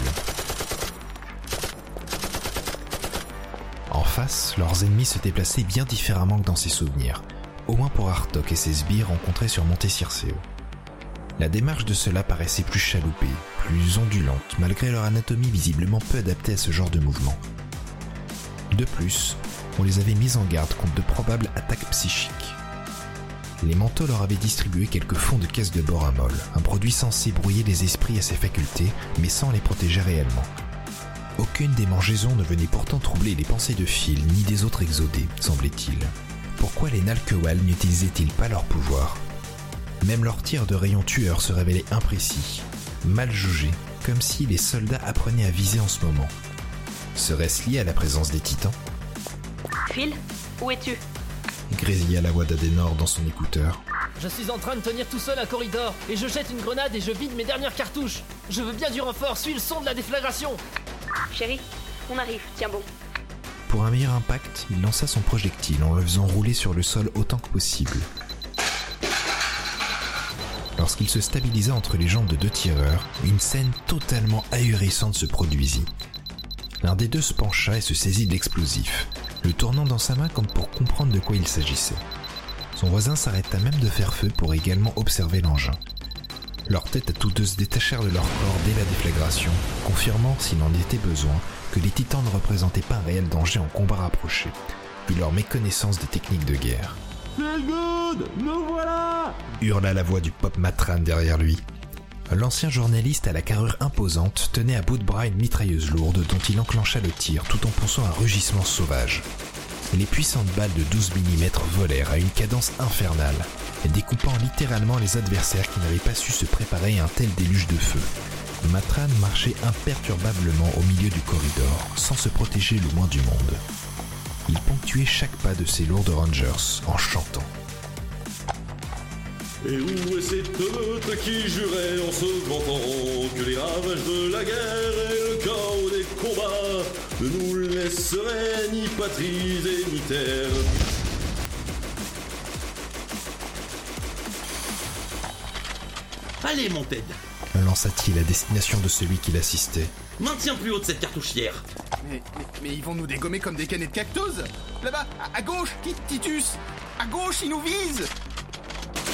En face, leurs ennemis se déplaçaient bien différemment que dans ses souvenirs, au moins pour Artok et ses sbires rencontrés sur Monte Circeo. La démarche de ceux-là paraissait plus chaloupée, plus ondulante, malgré leur anatomie visiblement peu adaptée à ce genre de mouvement. De plus, on les avait mis en garde contre de probables attaques psychiques. Les manteaux leur avaient distribué quelques fonds de caisse de boramol, un produit censé brouiller les esprits à ses facultés, mais sans les protéger réellement. Aucune des mangeaisons ne venait pourtant troubler les pensées de Phil ni des autres exodés, semblait-il. Pourquoi les Nalkewal n'utilisaient-ils pas leur pouvoir? Même leurs tirs de rayons tueurs se révélaient imprécis, mal jugés, comme si les soldats apprenaient à viser en ce moment. Serait-ce lié à la présence des titans? Phil, où es-tu? Grésilla la voix d'Adenor dans son écouteur. Je suis en train de tenir tout seul un corridor et je jette une grenade et je vide mes dernières cartouches. Je veux bien du renfort, suis le son de la déflagration. Chérie, on arrive, tiens bon. Pour un meilleur impact, il lança son projectile en le faisant rouler sur le sol autant que possible. Lorsqu'il se stabilisa entre les jambes de deux tireurs, une scène totalement ahurissante se produisit. L'un des deux se pencha et se saisit de l'explosif, le tournant dans sa main comme pour comprendre de quoi il s'agissait. Son voisin s'arrêta même de faire feu pour également observer l'engin. Leurs têtes à tous deux se détachèrent de leur corps dès la déflagration, confirmant, s'il en était besoin, que les titans ne représentaient pas un réel danger en combat rapproché, vu leur méconnaissance des techniques de guerre. Feel good Nous voilà hurla la voix du pop matran derrière lui. L'ancien journaliste à la carrure imposante tenait à bout de bras une mitrailleuse lourde dont il enclencha le tir tout en poussant un rugissement sauvage. Les puissantes balles de 12 mm volèrent à une cadence infernale, découpant littéralement les adversaires qui n'avaient pas su se préparer à un tel déluge de feu. Matran marchait imperturbablement au milieu du corridor, sans se protéger le moins du monde. Il ponctuait chaque pas de ses lourdes rangers en chantant. Et où est cette meute qui jurait en se vantant que les ravages de la guerre et le chaos des combats ne nous laisseraient ni patries et ni terre Allez, mon Ted, lança-t-il à destination de celui qui l'assistait. maintiens plus haut de cette cartouchière. Mais, mais, mais ils vont nous dégommer comme des canettes cactus Là-bas, à, à gauche, Ti- Titus? À gauche, ils nous visent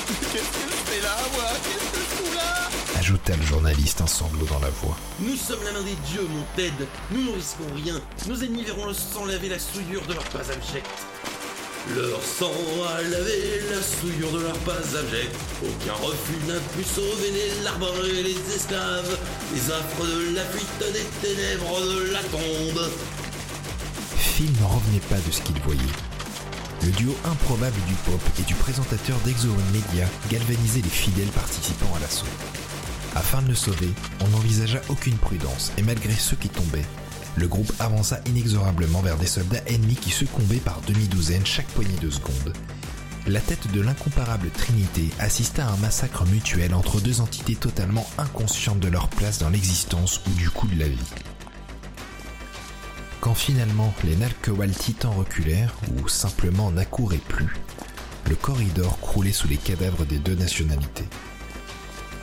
Qu'est-ce que je fais là, moi Qu'est-ce que je fous là Ajouta le journaliste un sanglot dans la voix. Nous sommes la main des dieux, mon Ted. Nous ne risquons rien. Nos ennemis verront le sang laver la souillure de leur pas abject. Leur sang a lavé la souillure de leur pas abject. Aucun refus n'a pu sauver les larbres et les esclaves. Les affres de la fuite des ténèbres de la tombe. Phil n'en revenait pas de ce qu'il voyait. Le duo improbable du pop et du présentateur d'Exo One Media galvanisait les fidèles participants à l'assaut. Afin de le sauver, on n'envisagea aucune prudence et malgré ceux qui tombaient, le groupe avança inexorablement vers des soldats ennemis qui succombaient par demi-douzaine chaque poignée de secondes. La tête de l'incomparable Trinité assista à un massacre mutuel entre deux entités totalement inconscientes de leur place dans l'existence ou du coût de la vie. Quand finalement les Nalkowal titans reculèrent, ou simplement n'accouraient plus, le corridor croulait sous les cadavres des deux nationalités.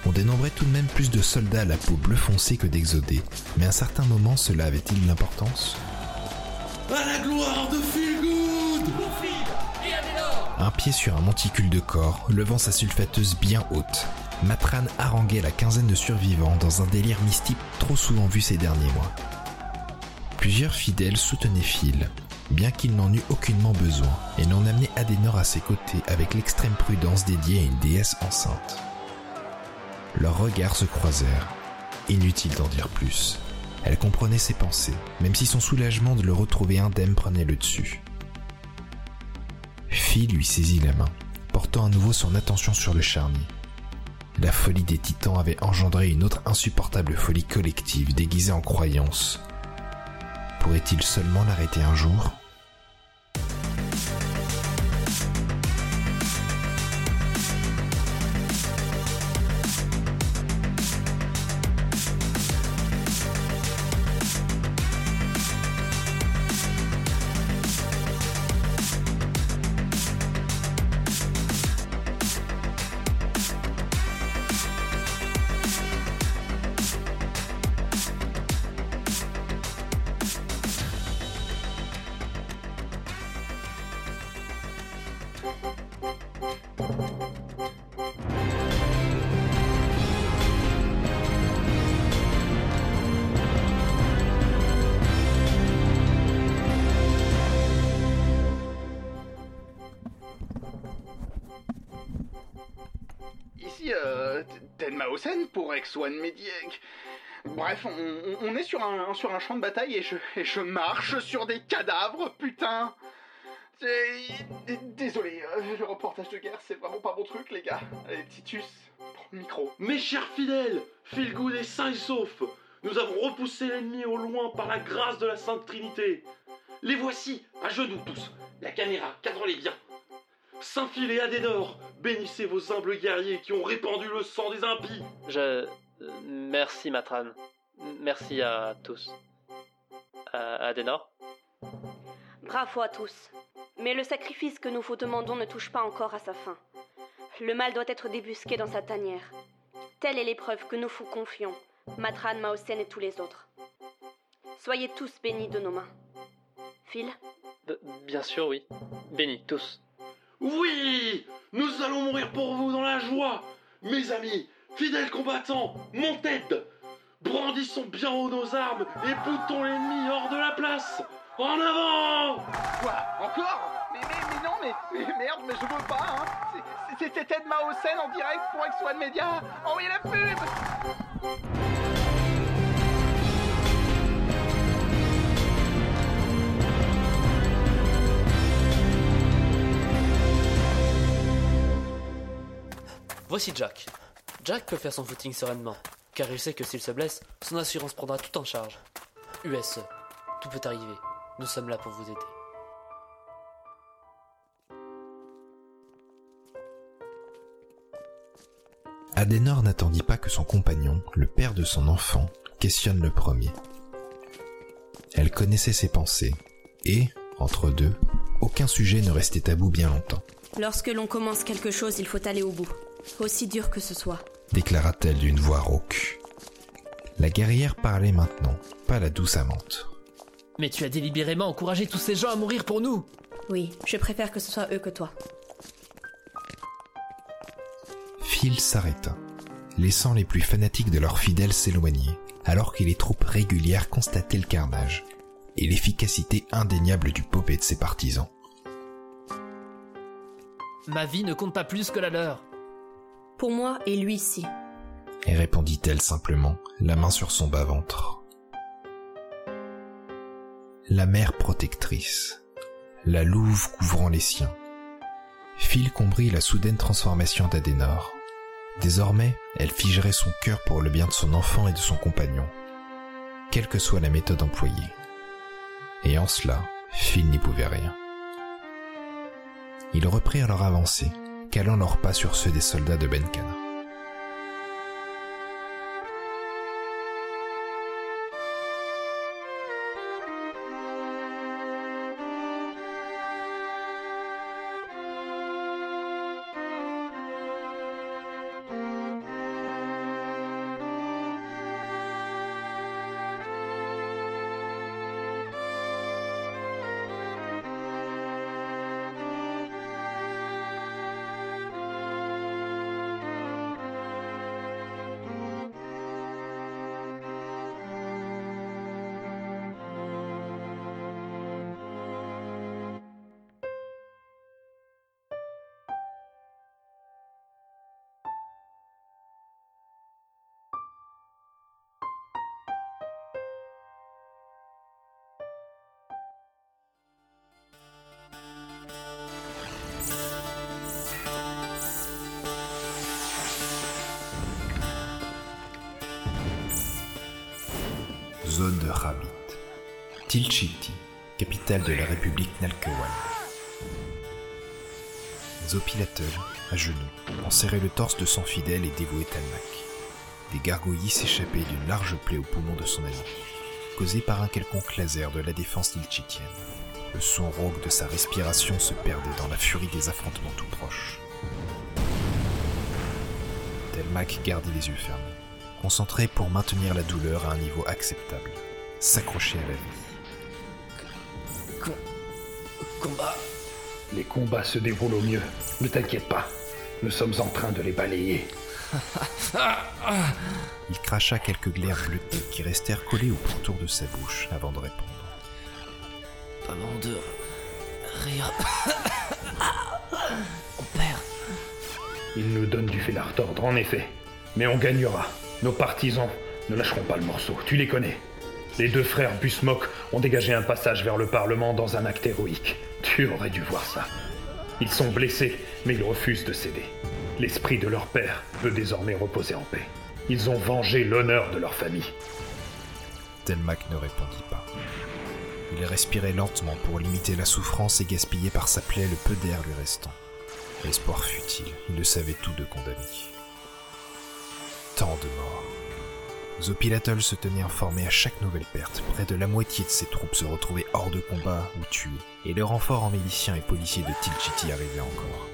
On dénombrait tout de même plus de soldats à la peau bleu foncé que d'exodés, mais à un certain moment cela avait-il de l'importance À la gloire de Feelgood Un pied sur un monticule de corps, levant sa sulfateuse bien haute, Matran haranguait la quinzaine de survivants dans un délire mystique trop souvent vu ces derniers mois. Plusieurs fidèles soutenaient Phil, bien qu'il n'en eût aucunement besoin, et l'on amenait Adenor à ses côtés avec l'extrême prudence dédiée à une déesse enceinte. Leurs regards se croisèrent. Inutile d'en dire plus. Elle comprenait ses pensées, même si son soulagement de le retrouver indemne prenait le dessus. Phil lui saisit la main, portant à nouveau son attention sur le charnier. La folie des titans avait engendré une autre insupportable folie collective déguisée en croyance. Pourrait-il seulement l'arrêter un jour? Hossein pour Ex-One Media. Bref, on, est sur un, champ de bataille et je, et marche sur des cadavres, putain Désolé, euh, le reportage de guerre, c'est vraiment pas mon truc, les gars. Allez, Titus, prends micro. Mes chers fidèles, Feelgood est sain et sauf. Nous avons repoussé l'ennemi au loin par la grâce de la Sainte Trinité. Les voici, à genoux tous. La caméra, cadrez-les bien. Saint Phil et Adenor, bénissez vos humbles guerriers qui ont répandu le sang des impies. Je. euh, Merci, Matran. Merci à tous. À Adenor Bravo à tous. Mais le sacrifice que nous vous demandons ne touche pas encore à sa fin. Le mal doit être débusqué dans sa tanière. Telle est l'épreuve que nous vous confions, Matran, Maosen et tous les autres. Soyez tous bénis de nos mains. Phil? B- Bien sûr, oui. Bénis, tous. Oui Nous allons mourir pour vous dans la joie. Mes amis, fidèles combattants, mon tête Brandissons bien haut nos armes et boutons l'ennemi hors de la place. En avant! Quoi Encore? Mais, mais, mais non, mais, mais merde, mais je veux pas, hein. C'était Tenma Hossein en direct pour Ex-One Media. Envoyez la pub Voici Jack. Jack peut faire son footing sereinement, car il sait que s'il se blesse, son assurance prendra tout en charge. USE, tout peut arriver. Nous sommes là pour vous aider. Adenor n'attendit pas que son compagnon, le père de son enfant, questionne le premier. Elle connaissait ses pensées, et, entre deux, aucun sujet ne restait tabou bien longtemps, Lorsque l'on commence quelque chose, il faut aller au bout. Aussi dur que ce soit. déclara-t-elle d'une voix rauque. La guerrière parlait maintenant, pas la douce amante. Mais tu as délibérément encouragé tous ces gens à mourir pour nous Oui, je préfère que ce soit eux que toi. Phil s'arrêta, laissant les plus fanatiques de leurs fidèles s'éloigner, alors que les troupes régulières constataient le carnage et l'efficacité indéniable du pop et de ses partisans. Ma vie ne compte pas plus que la leur. Pour moi et lui si. Et répondit-elle simplement, la main sur son bas-ventre. La mère protectrice. la louve couvrant les siens. Phil comprit la soudaine transformation d'Adenor. Désormais, elle figerait son cœur pour le bien de son enfant et de son compagnon, quelle que soit la méthode employée. Et en cela, Phil n'y pouvait rien. Ils reprirent leur avancée, calant leurs pas sur ceux des soldats de Benkana. De la République Nalkewal. Zopilatel, à genoux, enserrait le torse de son fidèle et dévoué Talmac. Des gargouillis s'échappaient d'une large plaie au poumon de son ami, causée par un quelconque laser de la défense tilchitienne. Le son rauque de sa respiration se perdait dans la furie des affrontements tout proches. Telmac gardait les yeux fermés, concentré pour maintenir la douleur à un niveau acceptable, s'accrocher à la vie. Les combats se déroulent au mieux. Ne t'inquiète pas. Nous sommes en train de les balayer. Il cracha quelques glaires bleutées qui restèrent collées au pourtour de sa bouche avant de répondre. Pas bon de rire. On perd. Ils nous donnent du fil à retordre, en effet. Mais on gagnera. Nos partisans ne lâcheront pas le morceau. Tu les connais. Les deux frères Busmok ont dégagé un passage vers le Parlement dans un acte héroïque. Tu aurais dû voir ça. Ils sont blessés, mais ils refusent de céder. L'esprit de leur père peut désormais reposer en paix. Ils ont vengé l'honneur de leur famille. Telmac ne répondit pas. Il respirait lentement pour limiter la souffrance et gaspiller par sa plaie le peu d'air lui restant. L'espoir futile, il le savait tout de condamné. Tant de morts. Zopilatol se tenait informé à chaque nouvelle perte. Près de la moitié de ses troupes se retrouvaient hors de combat ou tués, et les renforts en miliciens et policiers de Tilchiti arrivaient encore.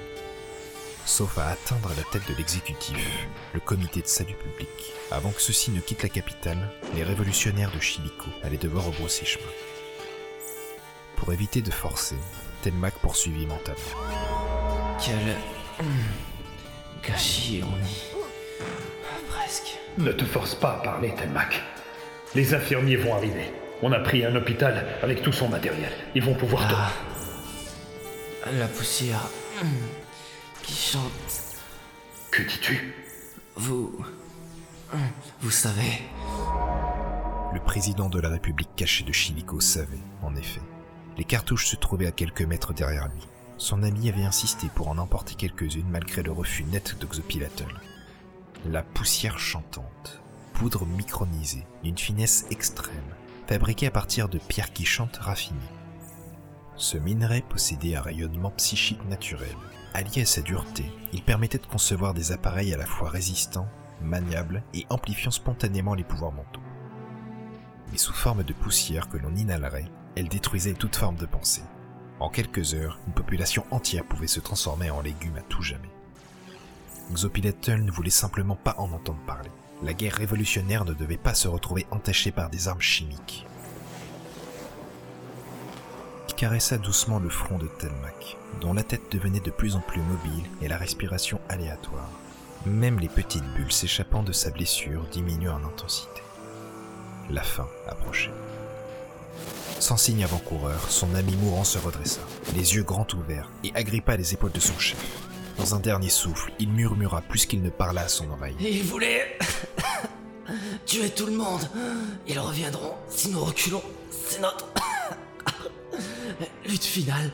Sauf à atteindre la tête de l'exécutif, le comité de salut public. Avant que ceux-ci ne quittent la capitale, les révolutionnaires de Chilico allaient devoir rebrousser chemin. Pour éviter de forcer, Telmac poursuivit mentalement. Quel hum, gâchis on y. Ne te force pas à parler, Telmac. Les infirmiers vont arriver. On a pris un hôpital avec tout son matériel. Ils vont pouvoir te... La poussière hum, qui chante. Que dis-tu? Vous. Vous savez. Le président de la République cachée de Chilico savait, en effet. Les cartouches se trouvaient à quelques mètres derrière lui. Son ami avait insisté pour en emporter quelques-unes malgré le refus net d'Oxopilatel. La poussière chantante, poudre micronisée, d'une finesse extrême, fabriquée à partir de pierres qui chantent raffinées. Ce minerai possédait un rayonnement psychique naturel. Allié à sa dureté, il permettait de concevoir des appareils à la fois résistants, maniables et amplifiant spontanément les pouvoirs mentaux. Mais sous forme de poussière que l'on inhalerait, elle détruisait toute forme de pensée. En quelques heures, une population entière pouvait se transformer en légumes à tout jamais. Xopilatel ne voulait simplement pas en entendre parler. La guerre révolutionnaire ne devait pas se retrouver entachée par des armes chimiques. Il caressa doucement le front de Telmac, dont la tête devenait de plus en plus mobile et la respiration aléatoire. Même les petites bulles s'échappant de sa blessure diminuaient en intensité. La fin approchait. Sans signe avant-coureur, son ami mourant se redressa, les yeux grands ouverts, et agrippa les épaules de son chef. Dans un dernier souffle, il murmura plus qu'il ne parla à son oreille. Il voulait tuer tout le monde. Ils reviendront si nous reculons. C'est notre lutte finale,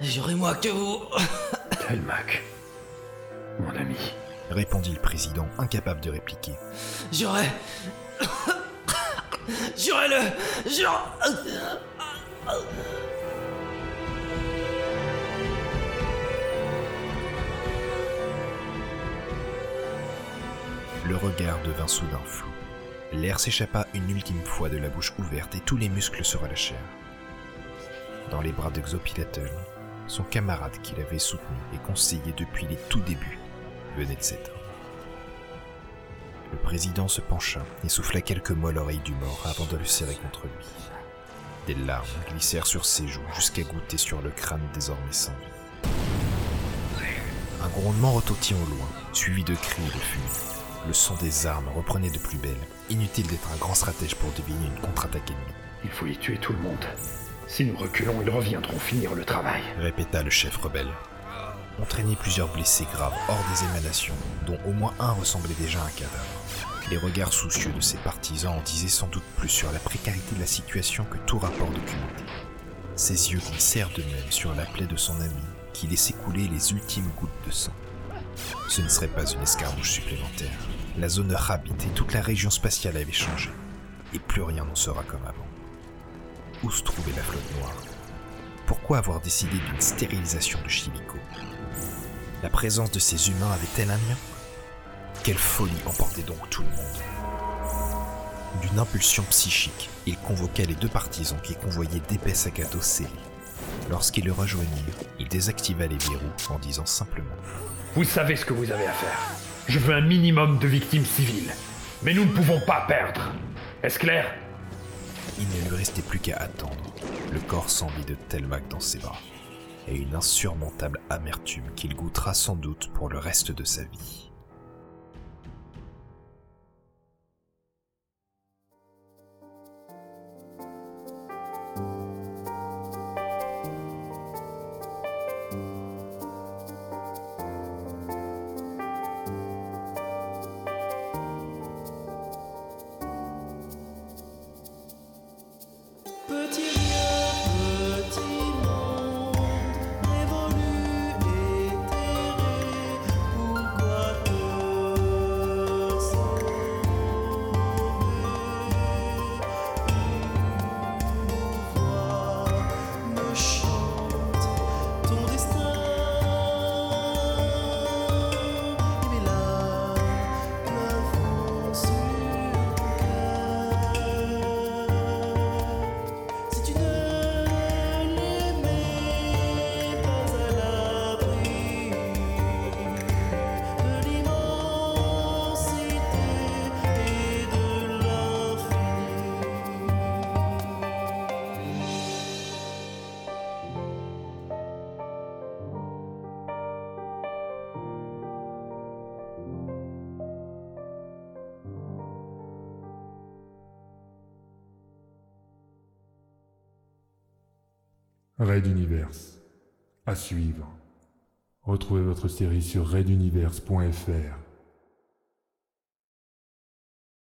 j'aurai moi que vous. Telmac, mon ami. Répondit le président, incapable de répliquer. J'aurai. J'aurai le. J'aurai. Le regard devint soudain flou. L'air s'échappa une ultime fois de la bouche ouverte et tous les muscles se relâchèrent. Dans les bras de Xopilatel, son camarade qui l'avait soutenu et conseillé depuis les tout débuts venait de s'éteindre. Le président se pencha et souffla quelques mots à l'oreille du mort avant de le serrer contre lui. Des larmes glissèrent sur ses joues jusqu'à goûter sur le crâne désormais sans vie. Un grondement retentit au loin, suivi de cris et de fumée. Le son des armes reprenait de plus belle. Inutile d'être un grand stratège pour deviner une contre-attaque ennemie. Il faut y tuer tout le monde. Si nous reculons, ils reviendront finir le travail. Répéta le chef rebelle. On traînait plusieurs blessés graves hors des émanations, dont au moins un ressemblait déjà à un cadavre. Les regards soucieux de ses partisans en disaient sans doute plus sur la précarité de la situation que tout rapport documenté. Ses yeux glissèrent de même sur la plaie de son ami, qui laissait couler les ultimes gouttes de sang. Ce ne serait pas une escarmouche supplémentaire. La zone Rabbit et toute la région spatiale avaient changé, et plus rien n'en sera comme avant. Où se trouvait la flotte noire? Pourquoi avoir décidé d'une stérilisation de Chilico La présence de ces humains avait-elle un lien? Quelle folie emportait donc tout le monde? D'une impulsion psychique, il convoqua les deux partisans qui convoyaient d'épais sacs à dos scellés. Lorsqu'ils le rejoignirent, il désactiva les verrous en disant simplement Vous savez ce que vous avez à faire. Je veux un minimum de victimes civiles. Mais nous ne pouvons pas perdre. Est-ce clair? Il ne lui restait plus qu'à attendre, le corps sans vie de Telmac dans ses bras, et une insurmontable amertume qu'il goûtera sans doute pour le reste de sa vie. Suivre. Retrouvez votre série sur raiduniverse.fr.